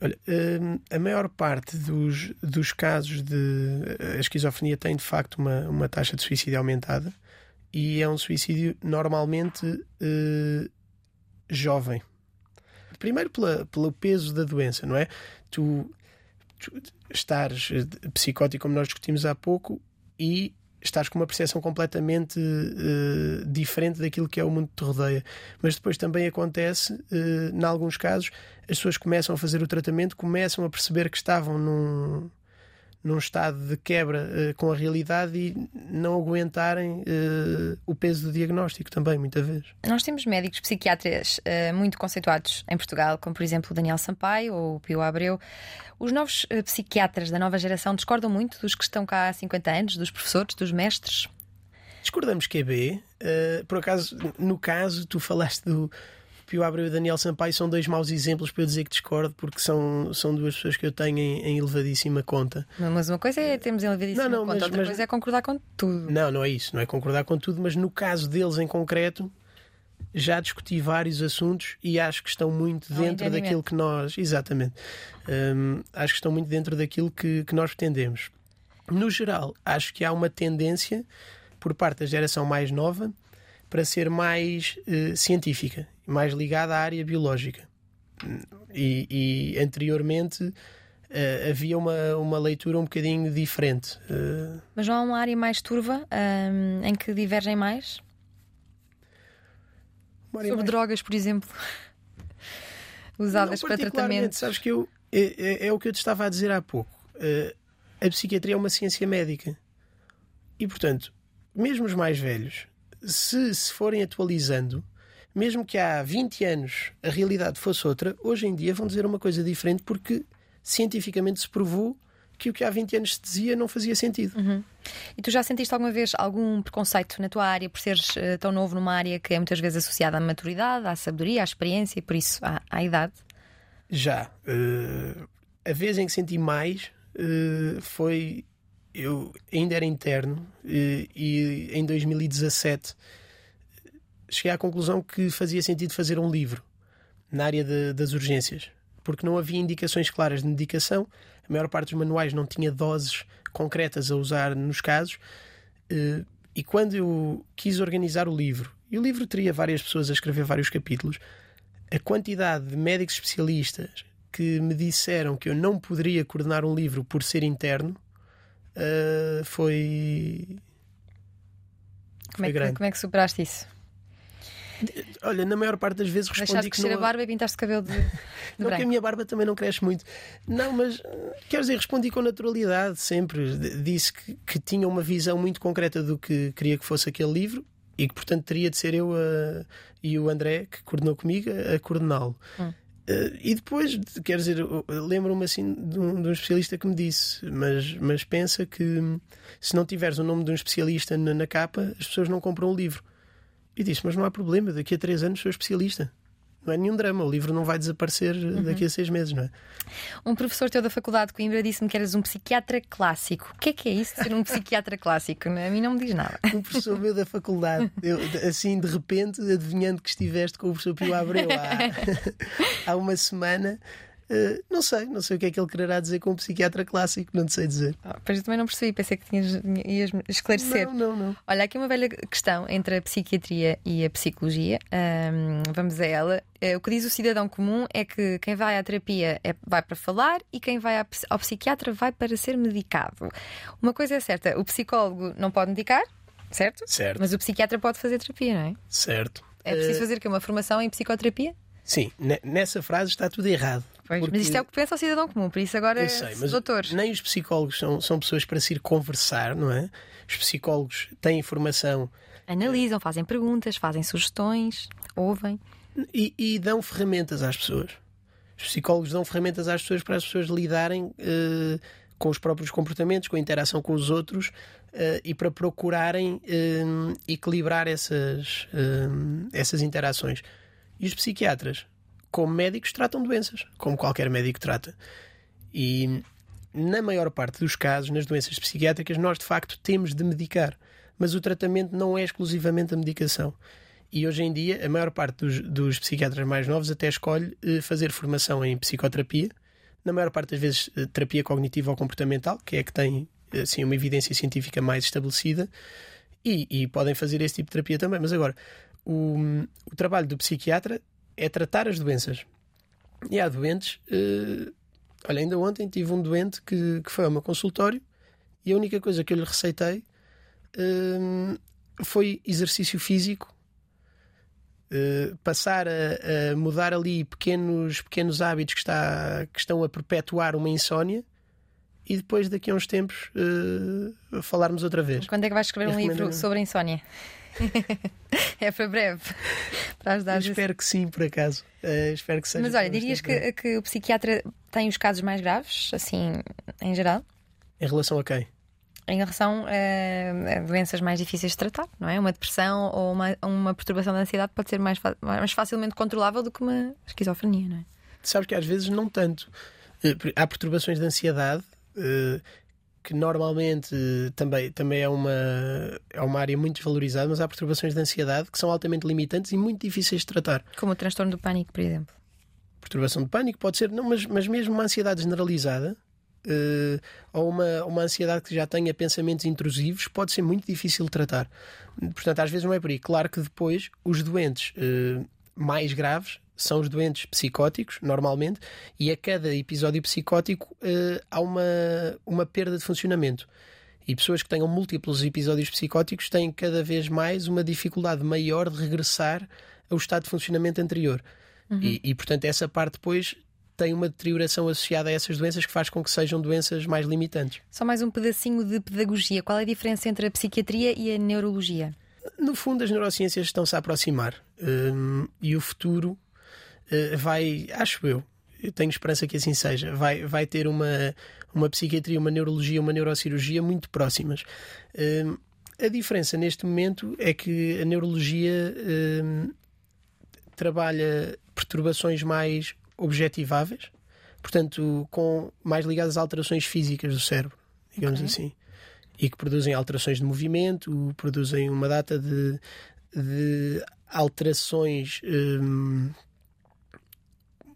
Olha, hum, a maior parte dos, dos casos de a esquizofrenia tem de facto uma, uma taxa de suicídio aumentada e é um suicídio normalmente uh, jovem. Primeiro pela, pelo peso da doença, não é? Tu estares psicótico, como nós discutimos há pouco, e estás com uma percepção completamente uh, diferente daquilo que é o mundo que te rodeia. Mas depois também acontece, uh, em alguns casos, as pessoas começam a fazer o tratamento, começam a perceber que estavam num, num estado de quebra uh, com a realidade e não aguentarem uh, o peso do diagnóstico também, muitas vezes. Nós temos médicos psiquiatras uh, muito conceituados em Portugal, como por exemplo o Daniel Sampaio ou o Pio Abreu. Os novos psiquiatras da nova geração discordam muito dos que estão cá há 50 anos, dos professores, dos mestres? Discordamos que é B. por acaso, no caso, tu falaste do Pio Abreu e Daniel Sampaio são dois maus exemplos para eu dizer que discordo, porque são, são duas pessoas que eu tenho em, em elevadíssima conta. Mas uma coisa é termos em elevadíssima não, não, conta, mas, outra mas... coisa é concordar com tudo. Não, não é isso, não é concordar com tudo, mas no caso deles em concreto, já discuti vários assuntos e acho que estão muito dentro daquilo que nós. Exatamente. Um, acho que estão muito dentro daquilo que, que nós pretendemos. No geral, acho que há uma tendência por parte da geração mais nova para ser mais uh, científica, mais ligada à área biológica. E, e anteriormente uh, havia uma, uma leitura um bocadinho diferente. Uh... Mas não há uma área mais turva um, em que divergem mais? Sobre mais... drogas, por exemplo, [laughs] usadas não, para tratamento. Sabes que eu, é, é, é, o que eu te estava a dizer há pouco. a psiquiatria é uma ciência médica. E, portanto, mesmo os mais velhos se se forem atualizando, mesmo que há 20 anos a realidade fosse outra, hoje em dia vão dizer uma coisa diferente porque cientificamente se provou que o que há 20 anos se dizia não fazia sentido. Uhum. E tu já sentiste alguma vez algum preconceito na tua área por seres uh, tão novo numa área que é muitas vezes associada à maturidade, à sabedoria, à experiência e por isso à, à idade? Já. Uh, a vez em que senti mais uh, foi eu ainda era interno e, e em 2017 cheguei à conclusão que fazia sentido fazer um livro na área de, das urgências, porque não havia indicações claras de medicação, a maior parte dos manuais não tinha doses concretas a usar nos casos. Eh, e quando eu quis organizar o livro, e o livro teria várias pessoas a escrever vários capítulos, a quantidade de médicos especialistas que me disseram que eu não poderia coordenar um livro por ser interno uh, foi. Como, é que, como é que superaste isso? Olha, na maior parte das vezes respondi Deixaste que não... a barba e pintaste o cabelo de, [laughs] de Não, branco. que a minha barba também não cresce muito. Não, mas quer dizer, respondi com naturalidade sempre. Disse que, que tinha uma visão muito concreta do que queria que fosse aquele livro e que, portanto, teria de ser eu a, e o André, que coordenou comigo, a coordená-lo. Hum. Uh, e depois, quer dizer, lembro-me assim de um, de um, especialista que me disse, mas, mas pensa que se não tiveres o nome de um especialista na, na capa, as pessoas não compram o livro. E disse, mas não há problema, daqui a três anos sou especialista não é nenhum drama, o livro não vai desaparecer uhum. daqui a seis meses, não é? Um professor teu da Faculdade de Coimbra disse-me que eras um psiquiatra clássico. O que é que é isso de ser um psiquiatra clássico? A mim não me diz nada. Um professor meu da faculdade, eu, assim de repente, adivinhando que estiveste com o professor Pio Abreu há, [laughs] há uma semana, Uh, não sei, não sei o que é que ele quererá dizer com um psiquiatra clássico, não sei dizer. Oh, pois eu também não percebi, pensei que tinhas, ias esclarecer. Não, não, não. Olha, aqui uma velha questão entre a psiquiatria e a psicologia. Um, vamos a ela. Uh, o que diz o cidadão comum é que quem vai à terapia é, vai para falar e quem vai ao psiquiatra vai para ser medicado. Uma coisa é certa: o psicólogo não pode medicar, certo? Certo. Mas o psiquiatra pode fazer terapia, não é? Certo. É preciso uh... fazer que uma formação em psicoterapia? Sim, nessa frase está tudo errado. Pois, porque... Mas isto é o que pensa o cidadão comum, por isso agora Eu sei, mas doutores. Nem os psicólogos são, são pessoas para se ir conversar, não é? Os psicólogos têm informação. Analisam, fazem perguntas, fazem sugestões, ouvem. E, e dão ferramentas às pessoas. Os psicólogos dão ferramentas às pessoas para as pessoas lidarem uh, com os próprios comportamentos, com a interação com os outros uh, e para procurarem uh, equilibrar essas, essas interações. E os psiquiatras, como médicos, tratam doenças, como qualquer médico trata. E na maior parte dos casos, nas doenças psiquiátricas, nós de facto temos de medicar, mas o tratamento não é exclusivamente a medicação. E hoje em dia, a maior parte dos, dos psiquiatras mais novos até escolhe eh, fazer formação em psicoterapia, na maior parte das vezes eh, terapia cognitiva ou comportamental, que é que tem assim, uma evidência científica mais estabelecida, e, e podem fazer esse tipo de terapia também. Mas agora, o, o trabalho do psiquiatra é tratar as doenças. E há doentes. Uh, olha, ainda ontem tive um doente que, que foi ao meu consultório e a única coisa que eu lhe receitei hum, foi exercício físico. Uh, passar a, a, mudar ali pequenos, pequenos hábitos que, está, que estão a perpetuar uma insónia e depois daqui a uns tempos uh, falarmos outra vez. Quando é que vais escrever um livro sobre insónia? [laughs] é para breve. Para ajudar espero que sim, por acaso. Uh, espero que seja. Mas olha, dirias que, que, o psiquiatra tem os casos mais graves, assim, em geral? Em relação a quem? Em relação a, a doenças mais difíceis de tratar, não é? Uma depressão ou uma, uma perturbação da ansiedade pode ser mais, mais facilmente controlável do que uma esquizofrenia, não é? Sabes que às vezes não tanto. Eh, há perturbações de ansiedade eh, que normalmente também, também é, uma, é uma área muito valorizada, mas há perturbações de ansiedade que são altamente limitantes e muito difíceis de tratar. Como o transtorno do pânico, por exemplo. Perturbação de pânico pode ser, não, mas, mas mesmo uma ansiedade generalizada uh, ou uma, uma ansiedade que já tenha pensamentos intrusivos pode ser muito difícil de tratar. Portanto, às vezes não é por aí. Claro que depois os doentes uh, mais graves são os doentes psicóticos, normalmente, e a cada episódio psicótico uh, há uma, uma perda de funcionamento. E pessoas que tenham múltiplos episódios psicóticos têm cada vez mais uma dificuldade maior de regressar ao estado de funcionamento anterior. Uhum. E, e, portanto, essa parte depois tem uma deterioração associada a essas doenças que faz com que sejam doenças mais limitantes. Só mais um pedacinho de pedagogia. Qual é a diferença entre a psiquiatria e a neurologia? No fundo, as neurociências estão-se a aproximar um, e o futuro vai, acho eu, eu tenho esperança que assim seja, vai, vai ter uma, uma psiquiatria, uma neurologia, uma neurocirurgia muito próximas. Um, a diferença neste momento é que a neurologia um, trabalha perturbações mais objetiváveis, portanto, com mais ligadas a alterações físicas do cérebro, digamos okay. assim, e que produzem alterações de movimento, produzem uma data de, de alterações hum,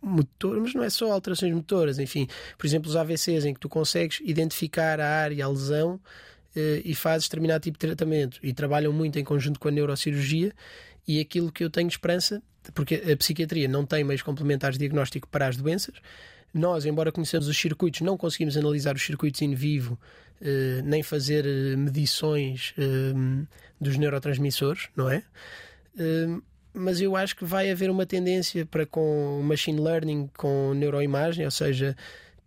motoras, mas não é só alterações motoras, enfim, por exemplo, os AVCs em que tu consegues identificar a área, a lesão eh, e fazes determinado tipo de tratamento e trabalham muito em conjunto com a neurocirurgia e aquilo que eu tenho esperança, porque a psiquiatria não tem meios complementares de diagnóstico para as doenças, nós, embora conheçamos os circuitos, não conseguimos analisar os circuitos in vivo, eh, nem fazer eh, medições dos neurotransmissores, não é? Mas eu acho que vai haver uma tendência para com machine learning, com neuroimagem, ou seja,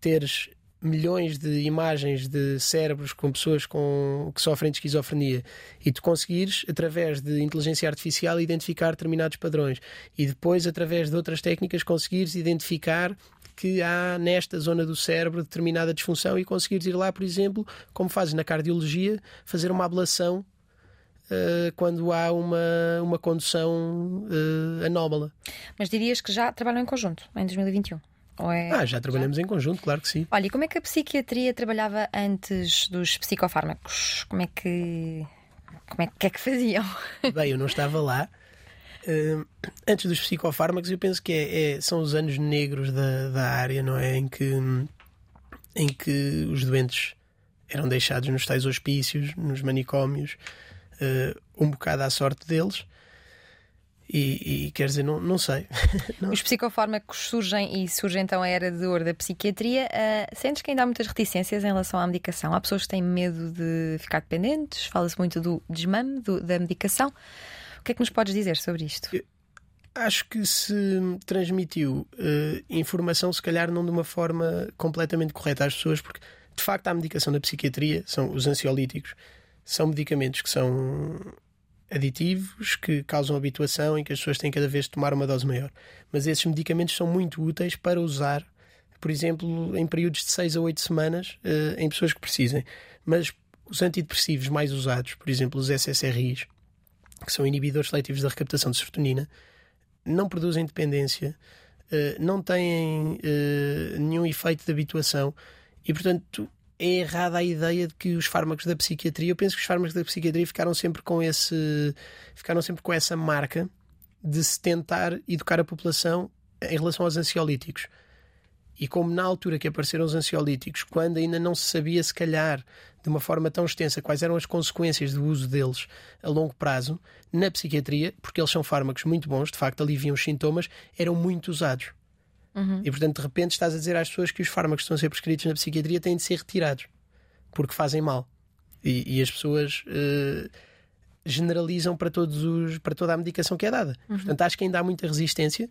teres milhões de imagens de cérebros com pessoas com, que sofrem de esquizofrenia e tu conseguires, através de inteligência artificial, identificar determinados padrões e depois, através de outras técnicas, conseguires identificar que há nesta zona do cérebro determinada disfunção e conseguires ir lá, por exemplo, como fazes na cardiologia, fazer uma ablação Uh, quando há uma, uma condução uh, anómala. Mas dirias que já trabalham em conjunto em 2021? É... Ah, já trabalhamos já? em conjunto, claro que sim. Olha, e como é que a psiquiatria trabalhava antes dos psicofármacos? Como é que. Como é que é que faziam? [laughs] Bem, eu não estava lá. Uh, antes dos psicofármacos, eu penso que é, é, são os anos negros da, da área, não é? Em que, em que os doentes eram deixados nos tais hospícios, nos manicômios, uh, um bocado à sorte deles. E, e quer dizer, não, não sei. [laughs] não. Os psicofármacos surgem e surge então a era de ouro da psiquiatria. Uh, sentes que ainda há muitas reticências em relação à medicação? Há pessoas que têm medo de ficar dependentes, fala-se muito do desmame do, da medicação. O que é que nos podes dizer sobre isto? Eu acho que se transmitiu uh, informação, se calhar não de uma forma completamente correta às pessoas, porque de facto a medicação da psiquiatria, são os ansiolíticos, são medicamentos que são aditivos que causam habituação em que as pessoas têm cada vez de tomar uma dose maior. Mas esses medicamentos são muito úteis para usar, por exemplo, em períodos de 6 a 8 semanas uh, em pessoas que precisem. Mas os antidepressivos mais usados, por exemplo, os SSRIs, que são inibidores seletivos da recaptação de serotonina, não produzem dependência, uh, não têm uh, nenhum efeito de habituação e, portanto, é errada a ideia de que os fármacos da psiquiatria, eu penso que os fármacos da psiquiatria ficaram sempre com esse ficaram sempre com essa marca de se tentar educar a população em relação aos ansiolíticos. E como na altura que apareceram os ansiolíticos, quando ainda não se sabia, se calhar, de uma forma tão extensa, quais eram as consequências do uso deles a longo prazo, na psiquiatria, porque eles são fármacos muito bons, de facto aliviam os sintomas, eram muito usados. Uhum. E portanto, de repente, estás a dizer às pessoas que os fármacos que estão a ser prescritos na psiquiatria têm de ser retirados porque fazem mal. E, e as pessoas uh, generalizam para, todos os, para toda a medicação que é dada. Uhum. Portanto, acho que ainda há muita resistência,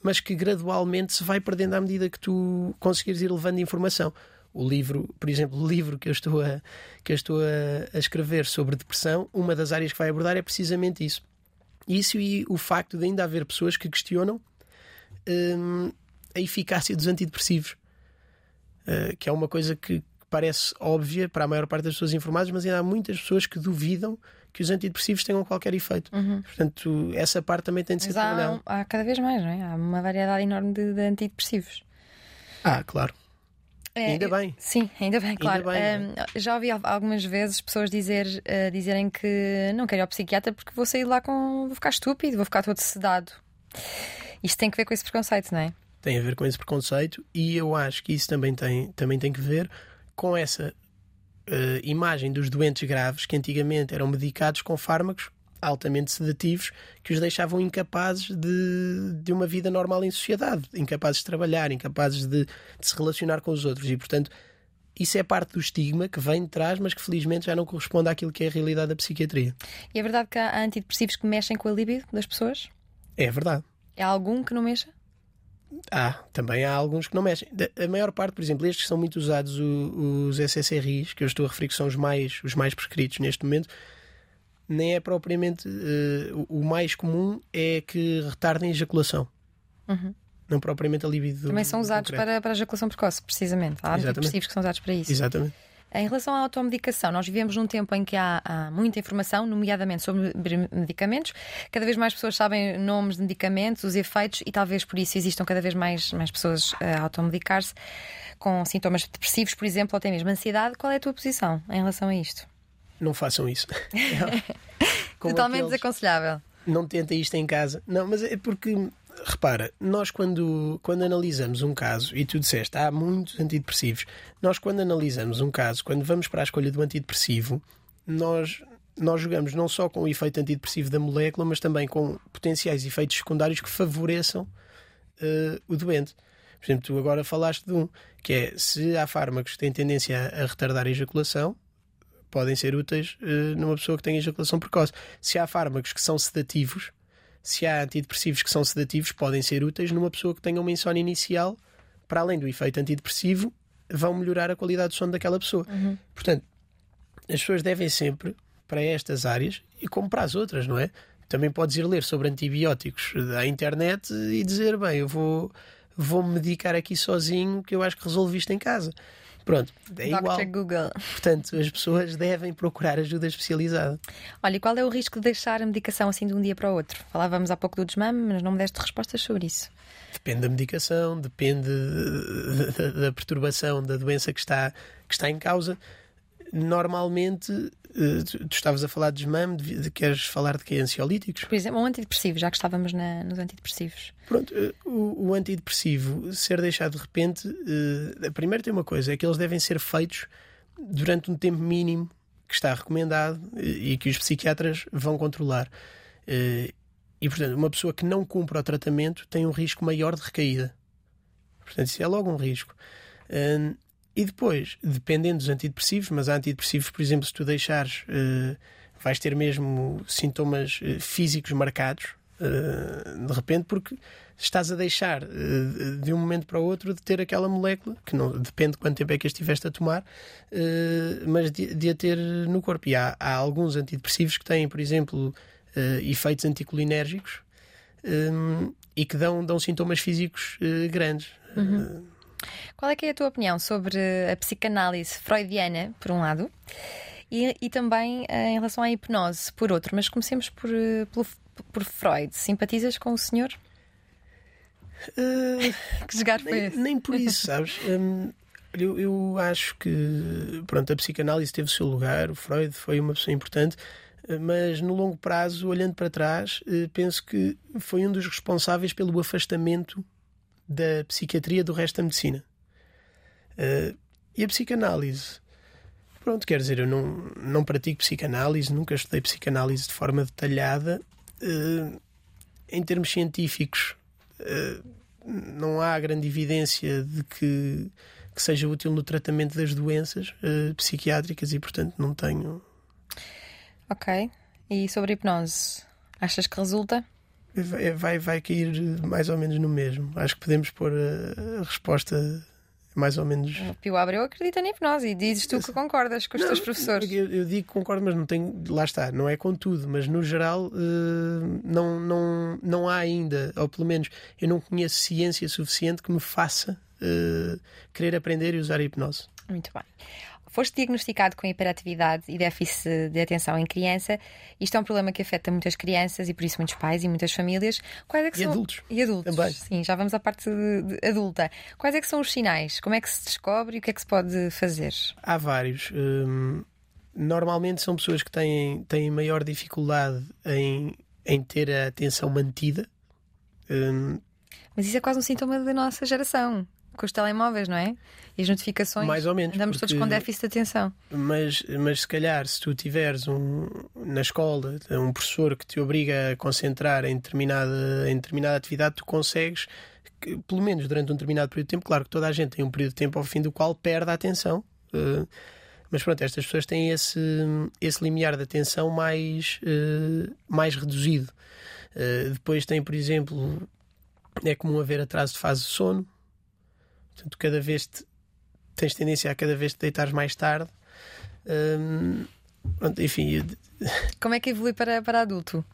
mas que gradualmente se vai perdendo à medida que tu conseguires ir levando informação. O livro, por exemplo, o livro que eu estou a, que eu estou a, a escrever sobre depressão, uma das áreas que vai abordar é precisamente isso. Isso e o facto de ainda haver pessoas que questionam hum, a eficácia dos antidepressivos, uh, que é uma coisa que parece óbvia para a maior parte das pessoas informadas, mas ainda há muitas pessoas que duvidam que os antidepressivos tenham qualquer efeito. Uhum. Portanto, essa parte também tem de ser trabalhada. Há, há cada vez mais, não é? Há uma variedade enorme de, de antidepressivos. Ah, claro. É, ainda bem. Sim, ainda bem, claro. Ainda bem, um, já ouvi algumas vezes pessoas dizer, uh, dizerem que não quero ir ao psiquiatra porque vou sair lá com. vou ficar estúpido, vou ficar todo sedado. Isto tem que ver com esse preconceito, não é? Tem a ver com esse preconceito e eu acho que isso também tem, também tem que ver com essa uh, imagem dos doentes graves que antigamente eram medicados com fármacos altamente sedativos que os deixavam incapazes de, de uma vida normal em sociedade, incapazes de trabalhar, incapazes de, de se relacionar com os outros. E, portanto, isso é parte do estigma que vem de trás, mas que felizmente já não corresponde àquilo que é a realidade da psiquiatria. E é verdade que há antidepressivos que mexem com a libido das pessoas? É verdade. É algum que não mexa? Há, também há alguns que não mexem. A maior parte, por exemplo, estes que são muito usados, os SSRIs, que eu estou a referir que são os mais, os mais prescritos neste momento, nem é propriamente. Uh, o mais comum é que retardem a ejaculação. Uhum. Não propriamente a libido. Também são usados para, para a ejaculação precoce, precisamente. Há antidepressivos que são usados para isso. Exatamente. Em relação à automedicação, nós vivemos num tempo em que há, há, muita informação, nomeadamente sobre medicamentos. Cada vez mais pessoas sabem nomes de medicamentos, os efeitos, e talvez por isso existam cada vez mais, mais pessoas a automedicar-se com sintomas depressivos, por exemplo, ou até mesmo ansiedade. Qual é a tua posição em relação a isto? Não façam isso. [laughs] [laughs] Totalmente aqueles... desaconselhável. Não tentem isto em casa. Não, mas é porque repara, nós quando, quando analisamos um caso, e tu disseste, há muitos antidepressivos, nós quando analisamos um caso, quando vamos para a escolha do antidepressivo, nós, nós jogamos não só com o efeito antidepressivo da molécula, mas também com potenciais efeitos secundários que favoreçam uh, o doente. Por exemplo, tu agora falaste de um, que é se há fármacos que têm tendência a, retardar a ejaculação, podem ser úteis uh, numa pessoa que tem ejaculação precoce. Se há fármacos que são sedativos, se há antidepressivos que são sedativos, podem ser úteis numa pessoa que tenha uma insónia inicial, para além do efeito antidepressivo, vão melhorar a qualidade do sono daquela pessoa. Uhum. Portanto, as pessoas devem sempre para estas áreas e como para as outras, não é? Também podes ir ler sobre antibióticos da internet e dizer, bem, eu vou, vou medicar aqui sozinho que eu acho que resolvi isto em casa. Pronto, é Dr. igual. Google. Portanto, as pessoas devem procurar ajuda especializada. Olha, e qual é o risco de deixar a medicação assim de um dia para o outro? Falávamos há pouco do desmame, mas não me deste respostas sobre isso. Depende da medicação, depende da, perturbação da doença que está, que está em causa. Normalmente, tu, tu estavas a falar de desmame, de, de, queres falar de que? Ansiolíticos? Por exemplo, um antidepressivo, já que estávamos na, nos antidepressivos. Pronto, eh, o, o, antidepressivo ser deixado de repente, uh, primeiro tem uma coisa, é que eles devem ser feitos durante um tempo mínimo que está recomendado e que os psiquiatras vão controlar. E, portanto, uma pessoa que não cumpre o tratamento tem um risco maior de recaída. Portanto, isso é logo um risco. E depois, dependendo dos antidepressivos, mas há antidepressivos, por exemplo, se tu deixares, uh, vais ter mesmo sintomas uh, físicos marcados, uh, de repente, porque estás a deixar de um momento para o outro de ter aquela molécula, que não depende de quanto tempo é que a estiveste a tomar, mas de, de, a ter no corpo. E há, há alguns antidepressivos que têm, por exemplo, efeitos anticolinérgicos um, e que dão, dão sintomas físicos grandes. Uhum. Qual é que é a tua opinião sobre a psicanálise freudiana, por um lado, e, e também em relação à hipnose, por outro? Mas comecemos por, por, por Freud. Simpatizas com o senhor? Uh, [laughs] que jogar foi nem, esse? Nem por isso, [laughs] sabes? Um, eu, eu, acho que pronto, a psicanálise teve o seu lugar, o Freud foi uma pessoa importante, mas no longo prazo, olhando para trás, eh, penso que foi um dos responsáveis pelo afastamento da psiquiatria do resto da medicina. Eh, e a psicanálise? Pronto, quer dizer, eu não, não pratico psicanálise, nunca estudei psicanálise de forma detalhada. Eh, em termos científicos, não há grande evidência de que que seja útil no tratamento das doenças uh, psiquiátricas e, portanto, não tenho. Ok. E sobre hipnose? Achas que resulta? Vai, vai, cair mais ou menos no mesmo. Acho que podemos pôr a, a resposta mais ou menos. O Pio Abreu acredita na hipnose e dizes tu que concordas com os não, teus professores. Eu, eu, digo que concordo, mas não tenho. Lá está, não é com tudo, mas no geral uh, não, não, não há ainda, ou pelo menos eu não conheço ciência suficiente que me faça uh, querer aprender e usar a hipnose. Muito bem. Foste diagnosticado com hiperatividade e déficit de atenção em criança. Isto é um problema que afeta muitas crianças e por isso muitos pais e muitas famílias. Quais é que e são... adultos. E adultos. Também. Sim, já vamos à parte adulta. Quais é que são os sinais? Como é que se descobre e o que é que se pode fazer? Há vários. Hum, normalmente são pessoas que têm, têm maior dificuldade em, em ter a atenção mantida. Hum, Mas isso é quase um sintoma da nossa geração com os telemóveis, não é? E as notificações. Mais ou menos. Andamos porque... todos com déficit de atenção. Mas, mas se calhar, se tu tiveres um, na escola um professor que te obriga a concentrar em determinada, em determinada atividade, tu consegues, que, pelo menos durante um determinado período de tempo, claro que toda a gente tem um período de tempo ao fim do qual perde a atenção. Uh, mas pronto, estas pessoas têm esse, esse limiar de atenção mais, uh, mais reduzido. Uh, depois tem, por exemplo, é comum haver atraso de fase de sono, Portanto, cada vez te, tens tendência a cada vez te deitares mais tarde. Hum, pronto, enfim. Como é que evolui para, para adulto?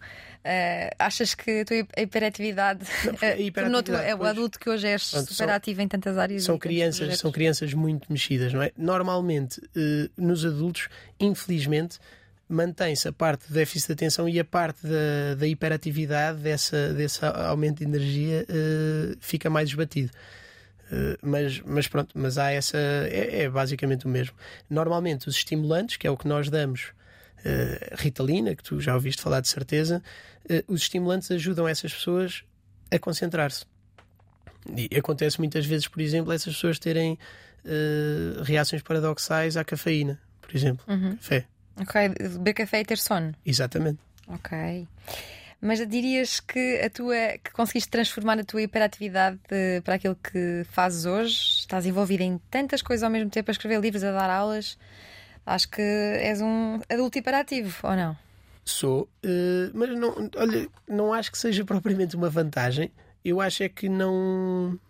Uh, achas que a tua hiperatividade, não, a eh, hiperatividade é o adulto que hoje és pronto, superativo em tantas áreas são crianças são crianças muito mexidas não é normalmente uh, nos adultos infelizmente mantém-se a parte do déficit de atenção e a parte da, da hiperatividade dessa, desse aumento de energia uh, fica mais esbatido mas, mas pronto, mas há essa. É, é, basicamente o mesmo. Normalmente, os estimulantes, que é o que nós damos, uh, Ritalina, que tu já ouviste falar de certeza, uh, os estimulantes ajudam essas pessoas a concentrar-se. E acontece muitas vezes, por exemplo, essas pessoas terem uh, reações paradoxais à cafeína, por exemplo, uhum. café. Ok, beber café e ter sono. Exatamente. Ok. Mas dirias que a tua que conseguiste transformar a tua hiperatividade de, para aquilo que fazes hoje? Estás envolvida em tantas coisas ao mesmo tempo, a escrever livros, a dar aulas. Acho que és um adulto hiperativo, ou não? Sou, uh, mas não, olha, não acho que seja [laughs] propriamente uma vantagem. Eu acho é que não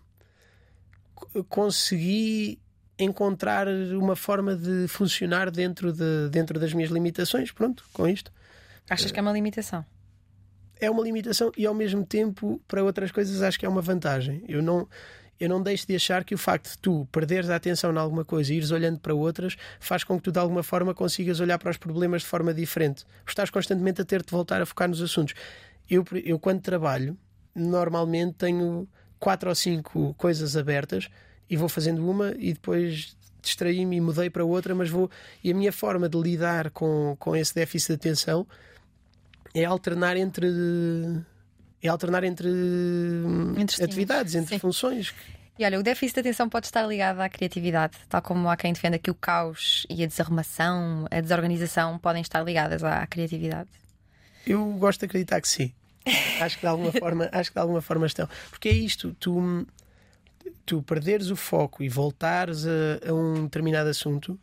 consegui encontrar uma forma de funcionar dentro, de, dentro das minhas limitações. Pronto, com isto. Achas que é uma limitação? É uma limitação e ao mesmo tempo para outras coisas acho que é uma vantagem. Eu não eu não deixo de achar que o facto de tu perderes a atenção em alguma coisa e ires olhando para outras faz com que tu de alguma forma consigas olhar para os problemas de forma diferente. Estás constantemente a ter de voltar a focar nos assuntos. Eu, eu quando trabalho, normalmente tenho quatro ou cinco coisas abertas e vou fazendo uma e depois distraí-me e mudei para outra, mas vou. E a minha forma de lidar com, com esse déficit de atenção é alternar entre é alternar entre, entre atividades, entre Sim. funções. E olha, o déficit de atenção pode estar ligado à criatividade, tal como há quem defenda que o caos e a desarrumação, a desorganização podem estar ligadas à criatividade. Eu gosto de acreditar que sim. [laughs] acho que de alguma forma, acho que de alguma forma estão. Porque é isto, tu tu perderes o foco e voltares a, a um determinado assunto,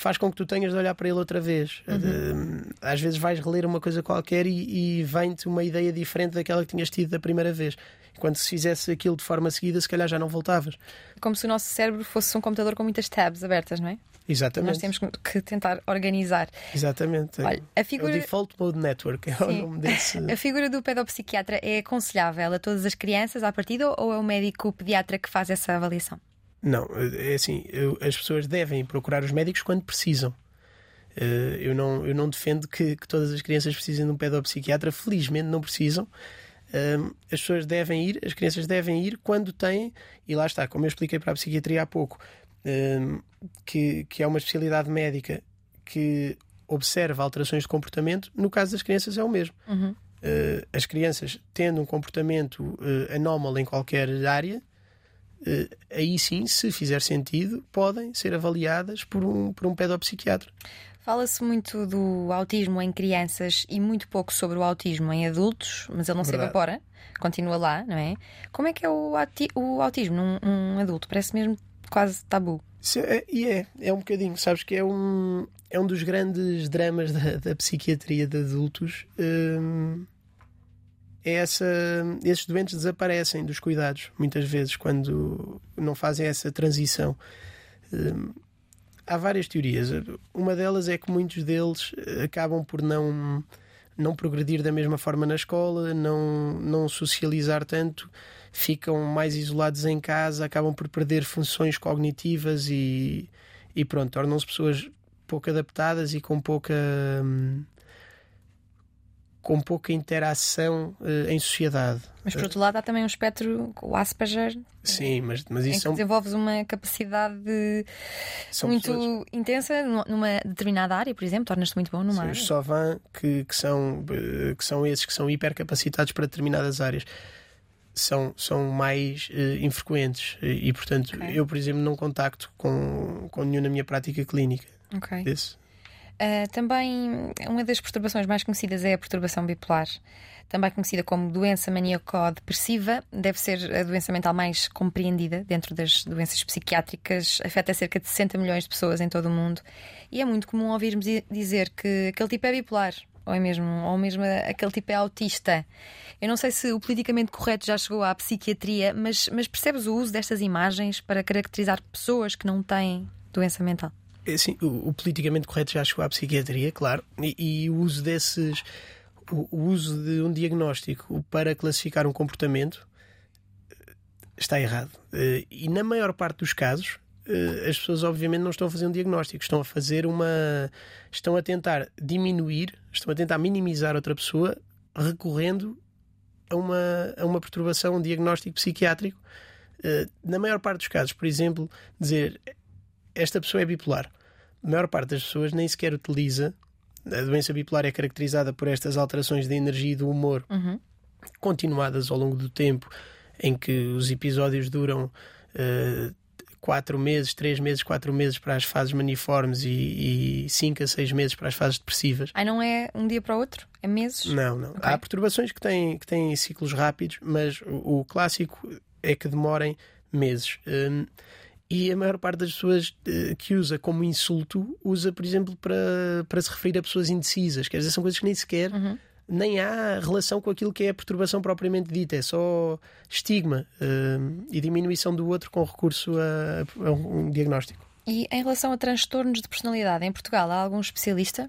faz com que tu tenhas de olhar para ele outra vez. Uhum. Às vezes vais reler uma coisa qualquer e, e vem-te uma ideia diferente daquela que tinhas tido da primeira vez. Quando se fizesse aquilo de forma seguida, se calhar já não voltavas. Como se o nosso cérebro fosse um computador com muitas tabs abertas, não é? Exatamente. Nós temos que tentar organizar. Exatamente. Olha, a figura... É o Default Mode Network é Sim. o nome desse. [laughs] A figura do pedopsiquiatra é aconselhável a todas as crianças à partida ou é o médico pediatra que faz essa avaliação? Não, é assim, eu, as pessoas devem procurar os médicos quando precisam. Uh, eu, não, eu não defendo que, que, todas as crianças precisem de um pedopsiquiatra, felizmente não precisam. Uh, as pessoas devem ir, as crianças devem ir quando têm, e lá está, como eu expliquei para a psiquiatria há pouco, uh, que, que é uma especialidade médica que observa alterações de comportamento, no caso das crianças é o mesmo. Uhum. as crianças tendo um comportamento anómalo em qualquer área, eh, aí sim, se fizer sentido, podem ser avaliadas por um, por um pedopsiquiatra. Fala-se muito do autismo em crianças e muito pouco sobre o autismo em adultos, mas ele não Verdade. se evapora, continua lá, não é? Como é que é o, o autismo num um adulto? Parece mesmo quase tabu. É, e é, é um bocadinho, sabes que é um, é um dos grandes dramas da, da psiquiatria de adultos. Hum, essa, esses doentes desaparecem dos cuidados, muitas vezes, quando não fazem essa transição. Hum, há várias teorias. Uma delas é que muitos deles acabam por não, não progredir da mesma forma na escola, não, não socializar tanto ficam mais isolados em casa, acabam por perder funções cognitivas e, e pronto, tornam-se pessoas pouco adaptadas e com pouca. Hum, com pouca interação uh, em sociedade. Mas por outro lado há também um espectro, o Asperger. Sim, mas, mas isso são... desenvolves uma capacidade muito pessoas... intensa numa determinada área, por exemplo, tornas-te muito bom numa Sim, área. Os Sovan que, que, são, eh, que são esses que são hipercapacitados para determinadas áreas são, são mais uh, infrequentes e, e portanto, okay. eu, por exemplo, não contacto com, com nenhum na minha prática clínica. Ok. Desse. Uh, também, uma das perturbações mais conhecidas é a perturbação bipolar, também conhecida como doença maníaco-depressiva. Deve ser a doença mental mais compreendida dentro das doenças psiquiátricas. Afeta cerca de 60 milhões de pessoas em todo o mundo. E é muito comum ouvirmos dizer que aquele tipo é bipolar, ou é mesmo, ou mesmo aquele tipo é autista. Eu não sei se o politicamente correto já chegou à psiquiatria, mas, mas percebes o uso destas imagens para caracterizar pessoas que não têm doença mental? É assim, o, o, politicamente correto já chegou à psiquiatria, claro, e, e o uso desses. O, o, uso de um diagnóstico para classificar um comportamento eh, está errado. Eh, e na maior parte dos casos, eh, as pessoas obviamente não estão a fazer um diagnóstico, estão a fazer uma. estão a tentar diminuir, estão a tentar minimizar outra pessoa recorrendo a uma, a uma perturbação, um diagnóstico psiquiátrico. Na maior parte dos casos, por exemplo, dizer esta pessoa é bipolar. A maior parte das pessoas nem sequer utiliza. A doença bipolar é caracterizada por estas alterações de energia e do humor uhum. continuadas ao longo do tempo, em que os episódios duram uh, quatro meses, três meses, quatro meses para as fases maniformes e, e cinco a seis meses para as fases depressivas. Aí não é um dia para o outro? É meses? Não, não. Okay. Há perturbações que têm, que têm ciclos rápidos, mas o, o clássico é que demorem meses. Um, e a maior parte das pessoas uh, que usa como insulto usa, por exemplo, para, para se referir a pessoas indecisas. Quer dizer, são coisas que nem sequer. Uhum. Nem há relação com aquilo que é a perturbação propriamente dita, é só estigma uh, e diminuição do outro com recurso a, a um diagnóstico. E em relação a transtornos de personalidade, em Portugal há algum especialista?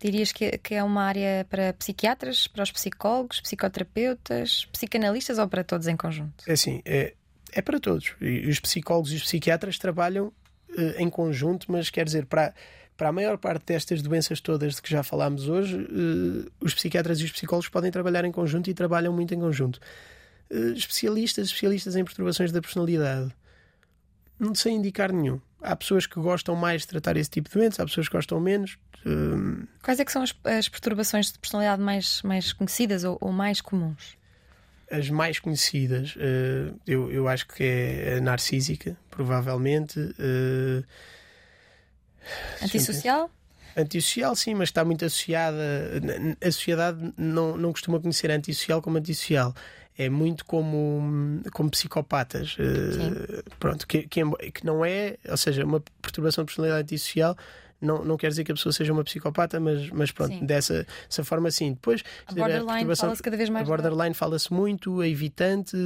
Dirias que, que é uma área para psiquiatras, para os psicólogos, psicoterapeutas, psicanalistas ou para todos em conjunto? É assim, é, é para todos. E os psicólogos e os psiquiatras trabalham uh, em conjunto, mas quer dizer, para, para a maior parte destas doenças todas de que já falámos hoje, uh, os psiquiatras e os psicólogos podem trabalhar em conjunto e trabalham muito em conjunto. Uh, especialistas, especialistas em perturbações da personalidade, não sei indicar nenhum. Há pessoas que gostam mais de tratar esse tipo de doenças, há pessoas que gostam menos. Quais é que são as, as perturbações de personalidade mais, mais conhecidas ou, ou mais comuns? As mais conhecidas, uh, eu, eu acho que é a narcísica, provavelmente. Uh, Antissocial? Antissocial, sim, mas está muito associada. A sociedade não, não costuma conhecer antissocial como antissocial. É muito como, como psicopatas. Uh, pronto, que, que, que não é, ou seja, uma perturbação de personalidade antissocial não, não quer dizer que a pessoa seja uma psicopata, mas, mas pronto, sim. dessa, dessa forma sim. Depois, a borderline fala-se cada vez mais. A borderline fala-se muito, a evitante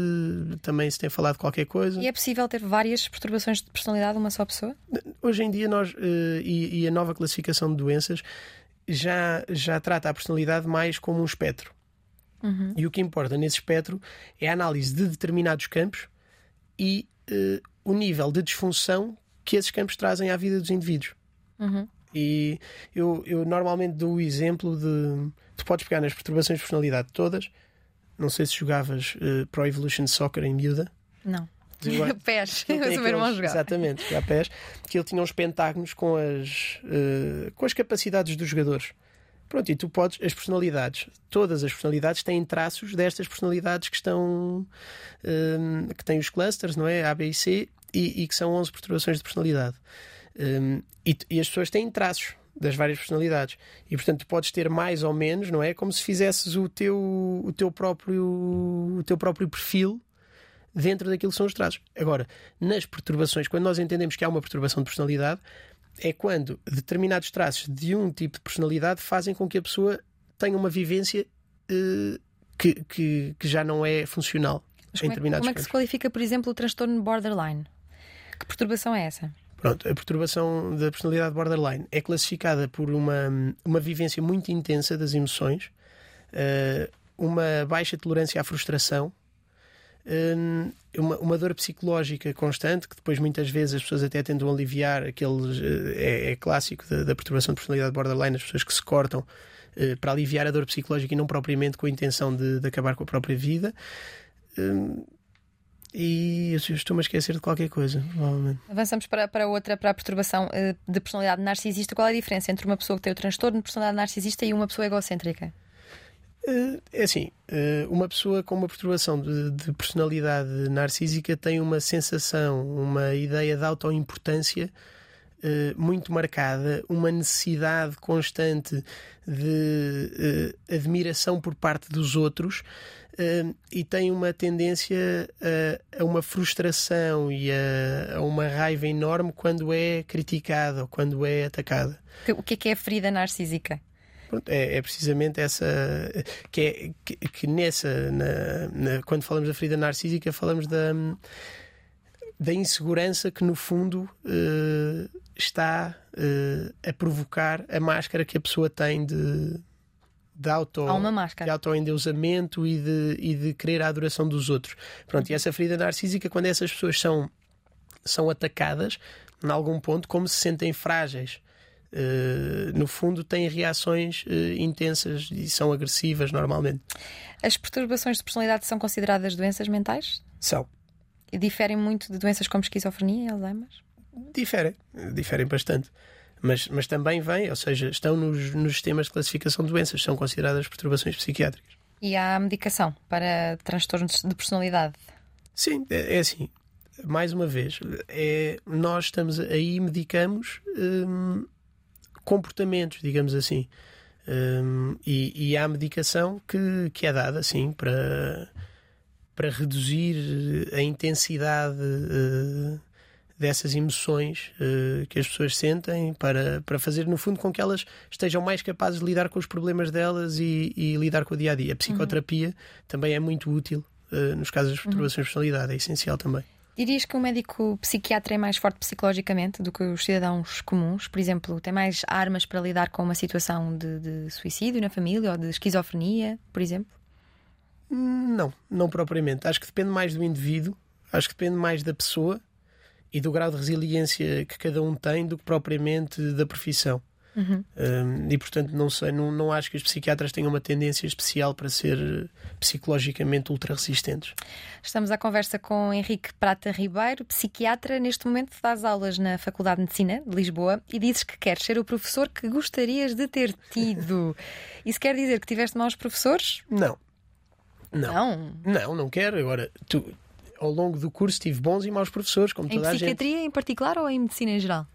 também se tem falado qualquer coisa. E é possível ter várias perturbações de personalidade uma só pessoa? Hoje em dia, nós, uh, e, e a nova classificação de doenças já, já trata a personalidade mais como um espectro. Uhum. E o que importa nesse espectro é a análise de determinados campos e uh, o nível de disfunção que esses campos trazem à vida dos indivíduos. Uhum. E eu, eu normalmente dou o exemplo de. Tu podes pegar nas perturbações de personalidade todas. Não sei se jogavas uh, Pro Evolution Soccer em miúda. Não. [laughs] pés, o meu irmão jogava. Exatamente, que pés, que ele tinha uns pentágonos com as, uh, com as capacidades dos jogadores. Pronto, e tu podes, as personalidades, todas as personalidades têm traços destas personalidades que estão, uh, que têm os clusters, não é? A, B e C, e, e que são 11 perturbações de personalidade. Um, e, e, as pessoas têm traços das várias personalidades e portanto tu podes ter mais ou menos não é como se fizesses o teu o teu próprio o teu próprio perfil dentro daquilo que são os traços. Agora, nas perturbações, quando nós entendemos que há uma perturbação de personalidade, é quando determinados traços de um tipo de personalidade fazem com que a pessoa tenha uma vivência uh, que, que, que, já não é funcional Mas em como determinados é, Como é que se qualifica, por exemplo, o transtorno borderline? Que perturbação é essa? Pronto, a perturbação da personalidade borderline é classificada por uma, uma vivência muito intensa das emoções, uh, uma baixa tolerância à frustração, uh, uma, uma, dor psicológica constante, que depois muitas vezes as pessoas até tentam aliviar, aqueles, uh, é, é, clássico da, da, perturbação de personalidade borderline, as pessoas que se cortam para aliviar a dor psicológica e não propriamente com a intenção de, de acabar com a própria vida e eu estou-me a esquecer de qualquer coisa, provavelmente. Avançamos para, para outra, para a perturbação uh, de personalidade narcisista. Qual é a diferença entre uma pessoa que tem o transtorno de personalidade narcisista e uma pessoa egocêntrica? Uh, é assim, uh, uma pessoa com uma perturbação de, de, personalidade narcísica tem uma sensação, uma ideia de autoimportância muito marcada, uma necessidade constante de admiração por parte dos outros uh, e tem uma tendência a, a uma frustração e a, a, uma raiva enorme quando é criticada ou quando é atacada. O que é, que é a ferida narcísica? É, é, precisamente essa que é que, que nessa na, na, quando falamos da ferida narcísica falamos da da insegurança que no fundo uh, está uh, a provocar a máscara que a pessoa tem de de auto, Há uma máscara. de autoendeusamento e de, e de querer a adoração dos outros. Pronto, e essa ferida narcísica, quando essas pessoas são, são atacadas, em algum ponto, como se sentem frágeis. Uh, no fundo, têm reações uh, intensas e são agressivas normalmente. As perturbações de personalidade são consideradas doenças mentais? São. E diferem muito de doenças como esquizofrenia e Alzheimer? Diferem, diferem bastante mas, mas também vêm, ou seja, estão nos, nos sistemas de classificação de doenças, são consideradas perturbações psiquiátricas. E há medicação para transtornos de personalidade? Sim, é, é assim. Mais uma vez, é, nós estamos aí medicamos hum, comportamentos, digamos assim. Hum, e, e, há medicação que, que é dada, sim, para, para reduzir a intensidade uh, dessas emoções uh, que as pessoas sentem para, para fazer, no fundo, com que elas estejam mais capazes de lidar com os problemas delas e, e lidar com o dia a dia. A psicoterapia uhum. também é muito útil uh, nos casos de perturbações uhum. de personalidade, é essencial também. Dirias que um médico psiquiatra é mais forte psicologicamente do que os cidadãos comuns? Por exemplo, tem mais armas para lidar com uma situação de, de suicídio na família ou de esquizofrenia, por exemplo? Não, não propriamente. Acho que depende mais do indivíduo, acho que depende mais da pessoa e do grau de resiliência que cada um tem do que propriamente da profissão. Uhum. Um, e portanto não sei, não, não acho que os psiquiatras tenham uma tendência especial para ser psicologicamente ultra resistentes. Estamos à conversa com Henrique Prata Ribeiro, psiquiatra. Neste momento dás aulas na Faculdade de Medicina de Lisboa e dizes que queres ser o professor que gostarias de ter tido. [laughs] Isso quer dizer que tiveste maus professores? Não. Não. Não, não, não quero. Agora, tu, ao longo do curso tive bons e maus professores, como em toda a gente. Em psiquiatria em particular ou em medicina em geral?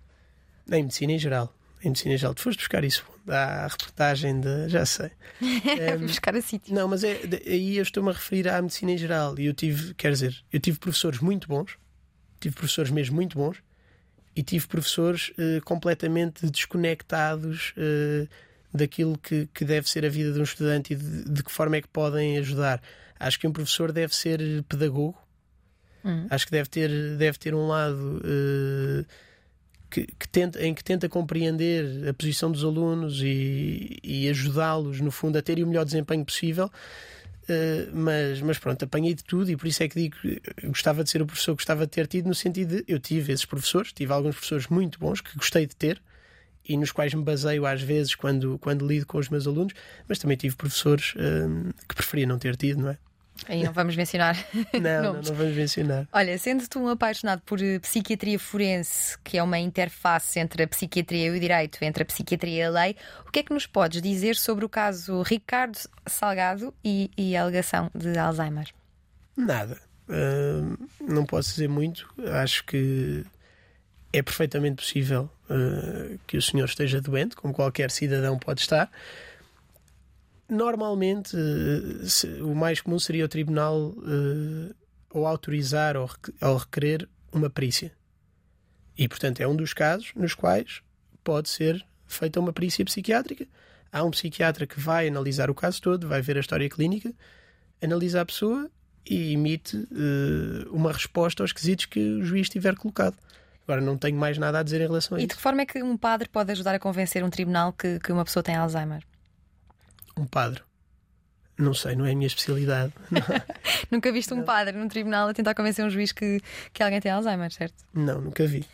Em medicina em geral. Em medicina em geral. Tu foste buscar isso da reportagem de. Já sei. [laughs] um, buscar a sítio. Não, mas é, aí eu estou-me a referir à medicina em geral. E eu tive, quer dizer, eu tive professores muito bons, tive professores mesmo muito bons, e tive professores uh, completamente desconectados. Uh, daquilo que, que deve ser a vida de um estudante e de, de que forma é que podem ajudar. Acho que um professor deve ser pedagogo, Hum. Acho que deve ter, deve ter um lado uh, que, que tenta, em que tenta compreender a posição dos alunos e, e ajudá-los, no fundo, a terem o melhor desempenho possível. Uh, mas, mas pronto, apanhei de tudo e por isso é que digo que gostava de ser o professor que gostava de ter tido, no sentido de eu tive esses professores, tive alguns professores muito bons que gostei de ter e nos quais me baseio às vezes quando, quando lido com os meus alunos, mas também tive professores uh, que preferia não ter tido, não é? Aí não vamos mencionar. [laughs] não, não, não, vamos mencionar. Olha, sendo tu um apaixonado por eh, psiquiatria forense, que é uma interface entre a psiquiatria e o direito, entre a psiquiatria e a lei, o que é que nos podes dizer sobre o caso Ricardo Salgado e, e a alegação de Alzheimer? Nada. Uh, não posso dizer muito. Acho que é perfeitamente possível uh, que o senhor esteja doente, como qualquer cidadão pode estar. Normalmente, eh, o mais comum seria o tribunal uh, ou autorizar ou, ou requerer uma perícia. E, portanto, é um dos casos nos quais pode ser feita uma perícia psiquiátrica. Há um psiquiatra que vai analisar o caso todo, vai ver a história clínica, analisa a pessoa e emite uh, uma resposta aos quesitos que o juiz tiver colocado. Agora, não tenho mais nada a dizer em relação a e isso. E de que forma é que um padre pode ajudar a convencer um tribunal que, que uma pessoa tem Alzheimer? Um padre? Não sei, não é a minha especialidade. [laughs] nunca viste um padre num tribunal a tentar convencer um juiz que, que alguém tem Alzheimer, certo? Não, nunca vi.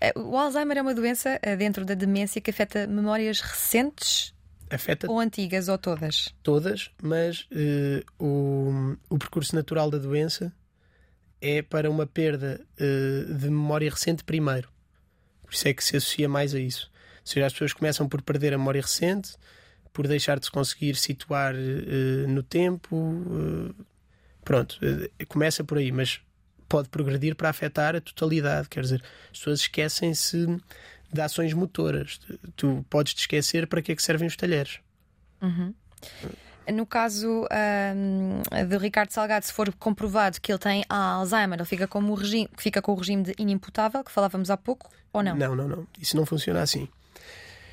Eh, o Alzheimer é uma doença eh, dentro da demência que afeta memórias recentes afeta ou antigas ou todas? Todas, mas uh, o, o percurso natural da doença é para uma perda uh, de memória recente primeiro. Por isso é que se associa mais a isso. Ou seja, as pessoas começam por perder a memória recente, por deixar de se conseguir situar uh, no tempo. Uh, pronto, começa por aí, mas pode progredir para afetar a totalidade. Quer dizer, as pessoas esquecem-se de ações motoras. Tu podes te esquecer para que é que servem os talheres. Uhum. No caso um, de Ricardo Salgado, se for comprovado que ele tem Alzheimer, ele fica, como regime, fica com o regime de inimputável, que falávamos há pouco, ou não? Não, não, não. Isso não funciona assim.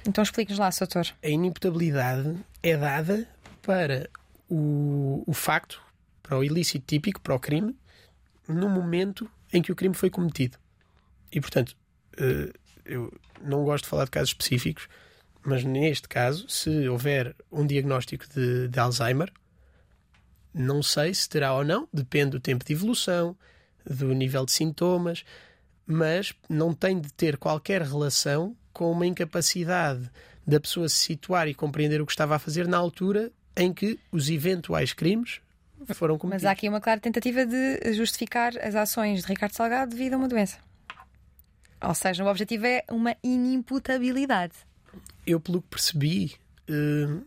Então explique-nos lá, Soutor. A inimputabilidade é dada para o, o facto, para o ilícito típico, para o crime, no momento em que o crime foi cometido. E, portanto, eh, eu não gosto de falar de casos específicos, mas neste caso, se houver um diagnóstico de, de Alzheimer, não sei se terá ou não, depende do tempo de evolução, do nível de sintomas, mas não tem de ter qualquer relação com uma incapacidade da pessoa se situar e compreender o que estava a fazer na altura em que os eventuais crimes foram cometidos. Mas há aqui uma clara tentativa de justificar as ações de Ricardo Salgado devido a uma doença. Ou seja, o objetivo é uma inimputabilidade eu, pelo que percebi, uh,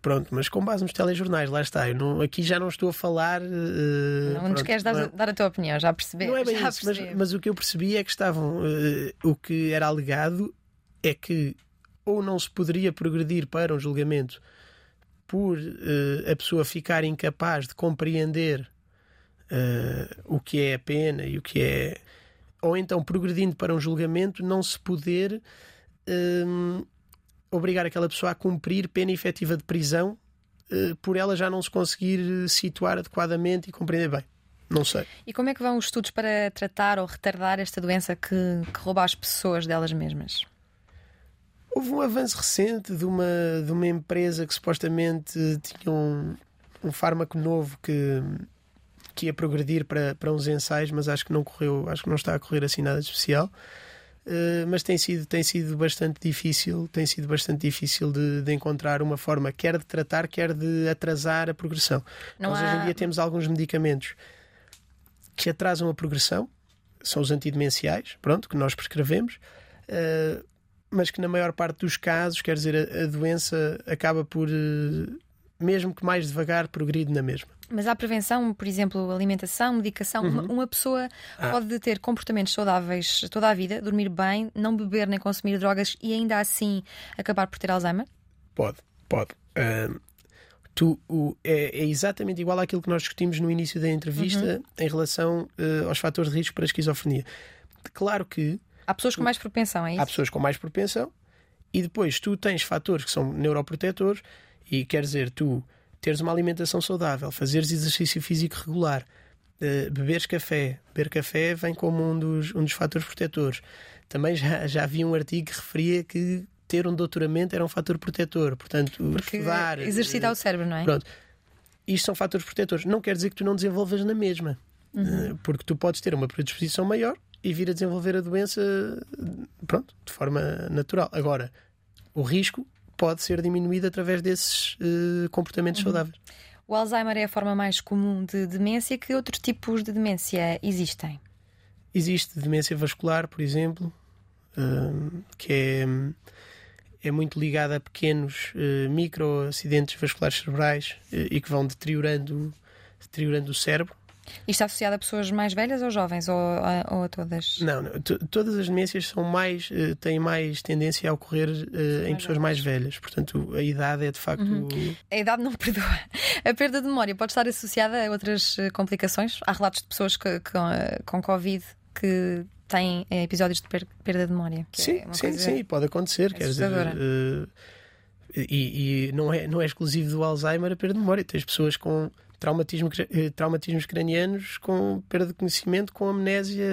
pronto, mas com base nos telejornais, lá está. Eu não, aqui já não estou a falar. Uh, não pronto, nos queres dar, é- dar, a tua opinião, já percebi. Não é bem isso, mas, mas, o que eu percebi é que estavam. Uh, o que era alegado é que ou não se poderia progredir para um julgamento por a pessoa ficar incapaz de compreender o que é a pena e o que é. Ou então, progredindo para um julgamento, não se poder obrigar aquela pessoa a cumprir pena efetiva de prisão uh, por ela já não se conseguir eh, situar adequadamente e compreender bem. Não sei. E como é que vão os estudos para tratar ou retardar esta doença que, que rouba as pessoas delas mesmas? Houve um avanço recente de uma, de uma empresa que supostamente tinha um, um fármaco novo que, que ia progredir para, para uns ensaios, mas acho que não correu, acho que não está a correr assim nada de especial. Uh, mas tem sido, tem sido bastante difícil, tem sido bastante difícil de, de, encontrar uma forma quer de tratar, quer de atrasar a progressão. Não Nós há... hoje em dia temos alguns medicamentos que atrasam a progressão, são os antidemenciais, pronto, que nós prescrevemos, uh, mas que na maior parte dos casos, quer dizer, a, a doença acaba por, uh, mesmo que mais devagar, progredir na mesma. Mas há prevenção, por exemplo, alimentação, medicação. Uhum. Uma, uma, pessoa ah. pode ter comportamentos saudáveis toda a vida, dormir bem, não beber nem consumir drogas e ainda assim acabar por ter Alzheimer? Pode, pode. Tu, o, é, é, exatamente igual àquilo que nós discutimos no início da entrevista uhum. em relação uh, aos fatores de risco para a esquizofrenia. Claro que. Há pessoas com mais propensão, é isso? Há pessoas com mais propensão e depois tu tens fatores que são neuroprotetores e quer dizer, tu teres uma alimentação saudável, fazeres exercício físico regular, uh, beberes café. Beber café vem como um dos, um dos fatores protetores. Também já, já havia um artigo que referia que ter um doutoramento era um fator protetor. Portanto, Porque estudar. Exercitar uh, o cérebro, não é? Pronto. Isto são fatores protetores. Não quer dizer que tu não desenvolvas na mesma. Uhum. Uh, porque tu podes ter uma predisposição maior e vir a desenvolver a doença pronto, de forma natural. Agora, o risco pode ser diminuído através desses uh, comportamentos uhum. saudáveis. O Alzheimer é a forma mais comum de demência. Que outros tipos de demência existem? Existe demência vascular, por exemplo, uh, que é, é muito ligada a pequenos uh, microacidentes vasculares cerebrais e que vão deteriorando, deteriorando o cérebro. E está associado a pessoas mais velhas ou jovens ou a, ou a todas? Não, não. todas as demências são mais, uh, têm mais tendência a ocorrer uh, em pessoas mais velhas. Portanto, a idade é de facto. Uhum. A idade não [laughs] perdoa. A perda de memória pode estar associada a outras complicações? Há relatos de pessoas que, que, com Covid que têm episódios de perda de memória. sim, é sim, sim, pode acontecer. Quer dizer, uh, e, e, não, é, não é exclusivo do Alzheimer a perda de memória. Tens pessoas com traumatismo, eh, traumatismos cranianos com perda de conhecimento, com amnésia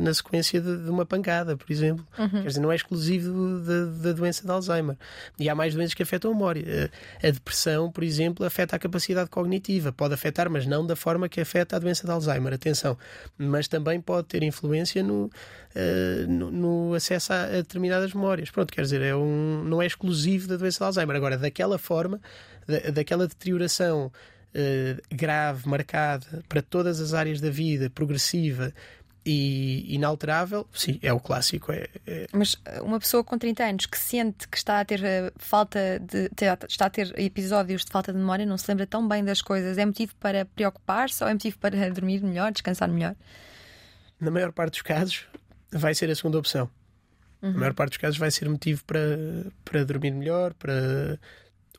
na sequência de, de uma pancada, por exemplo. Uhum. Quer dizer, não é exclusivo da, da, doença de Alzheimer. E há mais doenças que afetam a memória. A, a, depressão, por exemplo, afeta a capacidade cognitiva. Pode afetar, mas não da forma que afeta a doença de Alzheimer. Atenção. Mas também pode ter influência no, uh, no, no, acesso a, determinadas memórias. Pronto, quer dizer, é um, não é exclusivo da doença de Alzheimer. Agora, daquela forma, da, daquela deterioração grave, marcada para todas as áreas da vida, progressiva e inalterável, sim, é o clássico. É, é... Mas eh, uma pessoa com 30 anos que sente que está a ter uh, falta de. está a ter episódios de falta de memória, não se lembra tão bem das coisas, é motivo para preocupar-se ou é motivo para [laughs] dormir melhor, descansar melhor? Na maior parte dos casos, vai ser a segunda opção. Uhum. Na maior parte dos casos, vai ser motivo para, para dormir melhor, para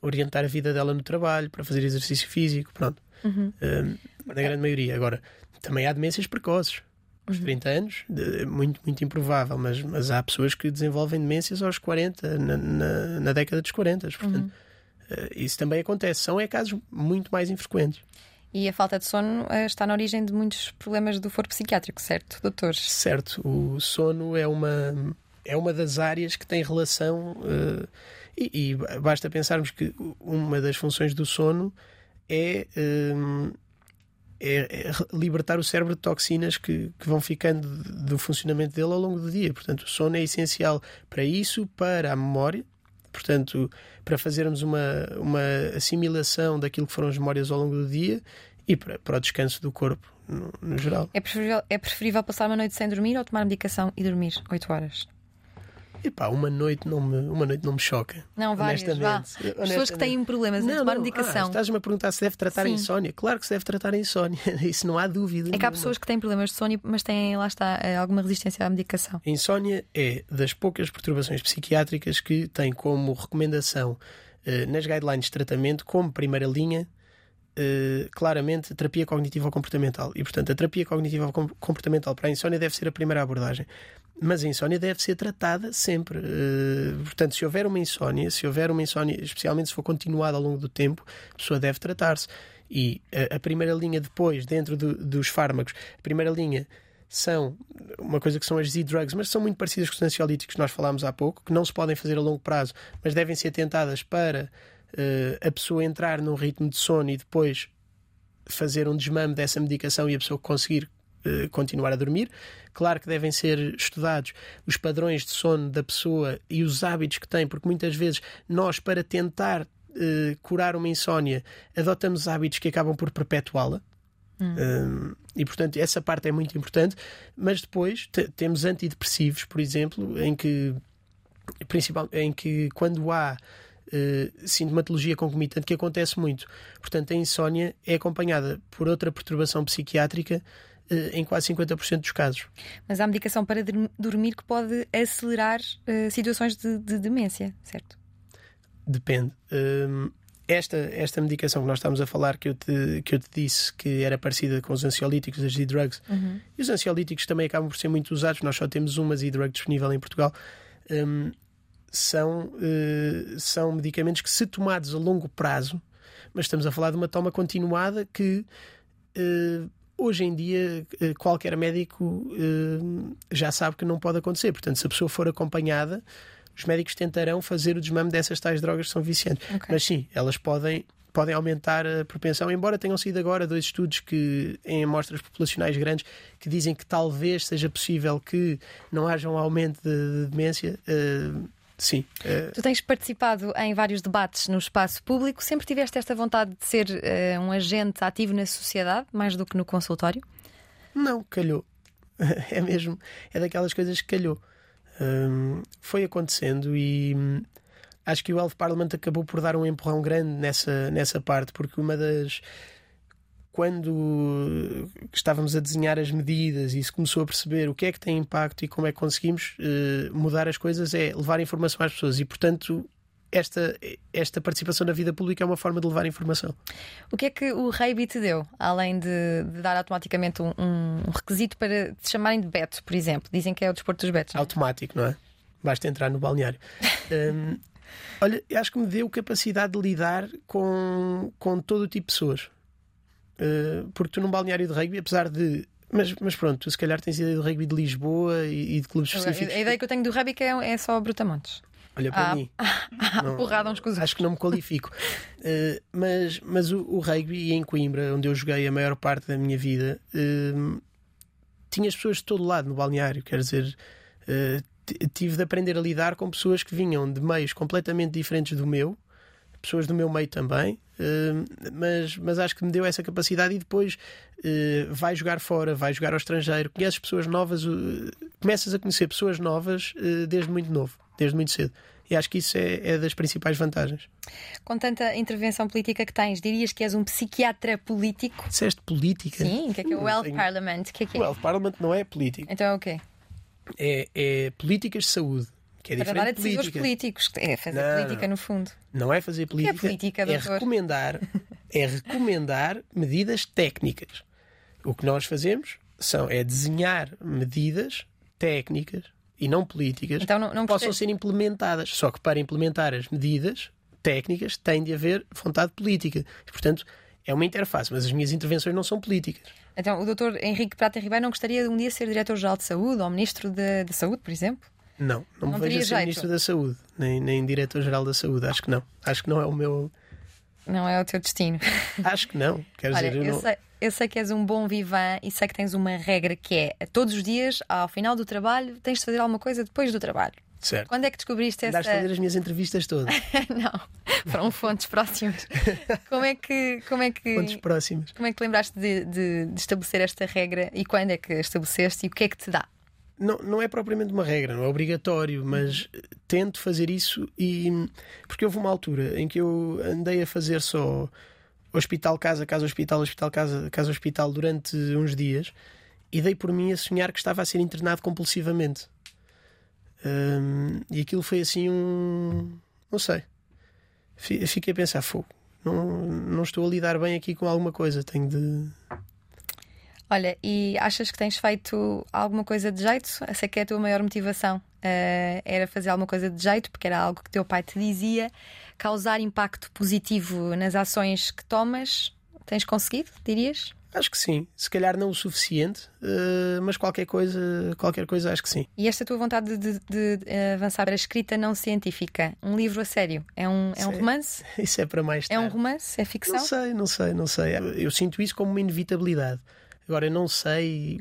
orientar a vida dela no trabalho, para fazer exercício físico, pronto. Uhum. Um, na grande maioria. Agora, também há demências precoces. Aos uhum. 30 anos, muito, muito improvável, mas, mas há pessoas que desenvolvem demências aos 40, na, na, na década dos 40. Portanto, uhum. uh, isso também acontece. São é casos muito mais infrequentes. E a falta de sono uh, está na origem de muitos problemas do foro psiquiátrico, certo, doutores? Certo. O sono é uma, é uma das áreas que tem relação. Uh, e, e, basta pensarmos que uma das funções do sono é, hum, é, é libertar o cérebro de toxinas que, que, vão ficando do funcionamento dele ao longo do dia. Portanto, o sono é essencial para isso, para a memória, portanto, para fazermos uma, uma assimilação daquilo que foram as memórias ao longo do dia e para, para o descanso do corpo. No, no geral. É preferível, é preferível passar uma noite sem dormir ou tomar medicação e dormir 8 horas? Epá, uma noite não me, uma noite não me choca. Não, várias, honestamente. Vá. Pessoas que têm problemas não, em tomar não, medicação. Ah, Estás-me a perguntar se deve tratar Sim. a insónia. Claro que se deve tratar a insónia. [laughs] Isso não há dúvida. É que há pessoas que têm problemas de sono, mas têm, lá está, eh, alguma resistência à medicação. A insónia é das poucas perturbações psiquiátricas que tem como recomendação eh, nas guidelines de tratamento, como primeira linha, Uh, claramente terapia cognitiva comportamental e portanto a terapia cognitiva comportamental para a insónia deve ser a primeira abordagem mas a insónia deve ser tratada sempre. Uh, portanto, se houver uma insónia, se houver uma insónia, especialmente se for continuada ao longo do tempo, a pessoa deve tratar-se. E a, a, primeira linha depois, dentro do, dos fármacos, a primeira linha são uma coisa que são as Z-drugs, mas são muito parecidas com os ansiolíticos que nós falámos há pouco, que não se podem fazer a longo prazo, mas devem ser tentadas para uh, a pessoa entrar num ritmo de sono e depois fazer um desmame dessa medicação e a pessoa conseguir uh, continuar a dormir. Claro que devem ser estudados os padrões de sono da pessoa e os hábitos que tem, porque muitas vezes nós, para tentar uh, curar uma insónia, adotamos hábitos que acabam por perpetuá-la. Hum. Um, e portanto, essa parte é muito importante. Mas depois temos antidepressivos, por exemplo, em que, principal, em que quando há uh, sintomatologia concomitante, que acontece muito, portanto, a insónia é acompanhada por outra perturbação psiquiátrica eh, em quase 50% dos casos. Mas há medicação para dormir que pode acelerar uh, situações de, de, demência, certo? Depende. Um, esta, esta medicação que nós estamos a falar, que eu, te, que eu te disse que era parecida com os ansiolíticos, as Z-drugs, uhum. e os ansiolíticos também acabam por ser muito usados, nós só temos uma Z-drug disponível em Portugal. Um, são, uh, são medicamentos que, se tomados a longo prazo, mas estamos a falar de uma toma continuada que uh, Hoje em dia, eh, qualquer médico eh, já sabe que não pode acontecer. Portanto, se a pessoa for acompanhada, os médicos tentarão fazer o desmame dessas tais drogas que são viciantes. Okay. Mas sim, elas podem podem aumentar a propensão, embora tenham sido agora dois estudos que em amostras populacionais grandes que dizem que talvez seja possível que não haja um aumento de, de demência. Uh, Sim. Uh... Tu tens participado em vários debates no espaço público. Sempre tiveste esta vontade de ser uh, um agente ativo na sociedade, mais do que no consultório? Não, calhou. [laughs] É mesmo. É daquelas coisas que calhou. Um, foi acontecendo e hum, acho que o Health Parliament acabou por dar um empurrão grande nessa, nessa parte, porque uma das. Quando estávamos a desenhar as medidas e se começou a perceber o que é que tem impacto e como é que conseguimos uh, mudar as coisas, é levar informação às pessoas. E, portanto, esta, esta participação na vida pública é uma forma de levar informação. O que é que o Reiby te deu, além de, de dar automaticamente um, um, requisito para te chamarem de Beto, por exemplo? Dizem que é o desporto dos Betos. Automático, não é? Basta entrar no balneário. [laughs] um, olha, acho que me deu capacidade de lidar com, com todo o tipo de pessoas. Uh, porque tu num balneário de rugby, apesar de. Mas, mas pronto, tu se calhar tens ideia do rugby de Lisboa e, e de clubes específicos. A, ideia que eu tenho do rugby é, é só Brutamontes. Olha para ah, mim. [laughs] Ah, não, porrada uns com os Acho que não me qualifico. uh, [laughs] mas mas o, o, rugby em Coimbra, onde eu joguei a maior parte da minha vida, uh, tinha as pessoas de todo lado no balneário. Quer dizer, uh, tive de aprender a lidar com pessoas que vinham de meios completamente diferentes do meu, pessoas do meu meio também, uh, mas, mas acho que me deu essa capacidade e depois uh, vai jogar fora, vai jogar ao estrangeiro, conheces pessoas novas, começas a conhecer pessoas novas desde muito novo, desde muito cedo. E acho que isso é, é, das principais vantagens. Com tanta intervenção política que tens, dirias que és um psiquiatra político? Disseste política? Sim, o que é que é o Health tenho... Parliament? O que é que é? O Health Parliament não é político. Então é o quê? É, é políticas de saúde que é para dar a políticos. É fazer não, política, no fundo. Não é fazer política. é política, é recomendar, é recomendar medidas técnicas. O que nós fazemos são, é desenhar medidas técnicas e não políticas então, não, não que possam ser implementadas. Só que para implementar as medidas técnicas tem de haver vontade política. E, portanto, é uma interface, mas as minhas intervenções não são políticas. Então, o doutor Henrique Prata Ribeiro não gostaria de um dia ser diretor-geral de saúde ou ministro de saúde, por exemplo? Não, não, não me vejo a ser. Ministro da Saúde, nem, nem Diretor-Geral da Saúde. Acho que não. Acho que não é o meu. Não é o teu destino. [laughs] Acho que não. Quer Olha, dizer, eu, eu não... sei, eu sei que és um bom vivan e sei que tens uma regra que é todos os dias, ao final do trabalho, tens de fazer alguma coisa depois do trabalho. Certo. Quando é que descobriste essa. Andaste a fazer as minhas entrevistas todas. [laughs] não, foram fontes próximas. [laughs] Como é que. Como é que fontes próximas. Como é que lembraste de, de, de estabelecer esta regra e quando é que estabeleceste e o que é que te dá? Não, não é propriamente uma regra, não é obrigatório, mas tento fazer isso e porque houve uma altura em que eu andei a fazer só hospital, casa, casa, hospital, hospital, casa, casa, hospital durante uns dias e dei por mim a sonhar que estava a ser internado compulsivamente. Um, e aquilo foi assim um. Não sei. Fiquei a pensar, fogo, não, não estou a lidar bem aqui com alguma coisa, tenho de Olha, e achas que tens feito alguma coisa de jeito? Essa é que é a tua maior motivação. Uh, era fazer alguma coisa de jeito, porque era algo que teu pai te dizia, causar impacto positivo nas ações que tomas. Tens conseguido, dirias? Acho que sim. Se calhar não o suficiente, uh, mas qualquer coisa, qualquer coisa acho que sim. E esta tua vontade de, de, de avançar para a escrita não científica, um livro a sério, é um, é um romance? [laughs] Isso é para mais tarde. É um romance? É ficção? Não sei, não sei, não sei. Eu sinto isso como uma inevitabilidade. Agora, eu não sei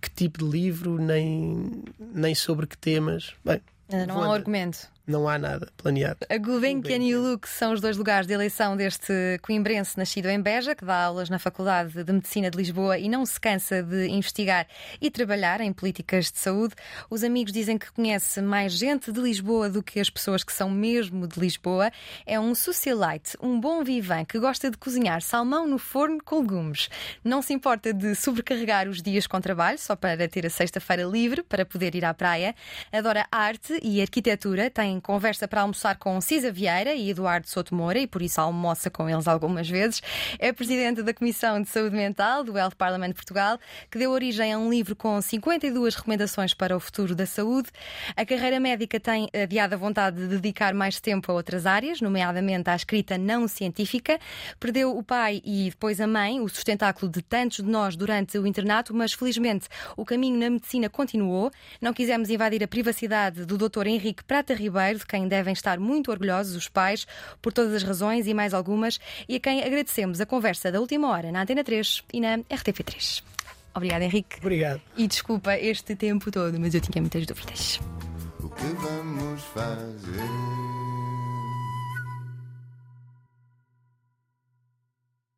que tipo de livro, nem, nem sobre que temas. Bem, não há um argumento. Não há nada planeado. A Gulbenkian e o Luke são os dois lugares de eleição deste coimbrense nascido em Beja, que dá aulas na Faculdade de Medicina de Lisboa e não se cansa de investigar e trabalhar em políticas de saúde. Os amigos dizem que conhece mais gente de Lisboa do que as pessoas que são mesmo de Lisboa. É um socialite, um bom vivan que gosta de cozinhar salmão no forno com legumes. Não se importa de sobrecarregar os dias com trabalho, só para ter a sexta-feira livre para poder ir à praia. Adora arte e arquitetura, tem conversa para almoçar com Cisa Vieira e Eduardo Souto Moura e por isso almoça com eles algumas vezes. É presidente da Comissão de Saúde Mental do Health Parliament de Portugal, que deu origem a um livro com 52 recomendações para o futuro da saúde. A carreira médica tem adiado a vontade de dedicar mais tempo a outras áreas, nomeadamente à escrita não científica. Perdeu o pai e depois a mãe, o sustentáculo de tantos de nós durante o internato, mas felizmente o caminho na medicina continuou. Não quisemos invadir a privacidade do Dr. Henrique Prata Ribeiro de quem devem estar muito orgulhosos os pais, por todas as razões e mais algumas, e a quem agradecemos a conversa da última hora na Antena 3 e na RTP3. Obrigada, Henrique. Obrigado. E desculpa este tempo todo, mas eu tinha muitas dúvidas. O que vamos fazer?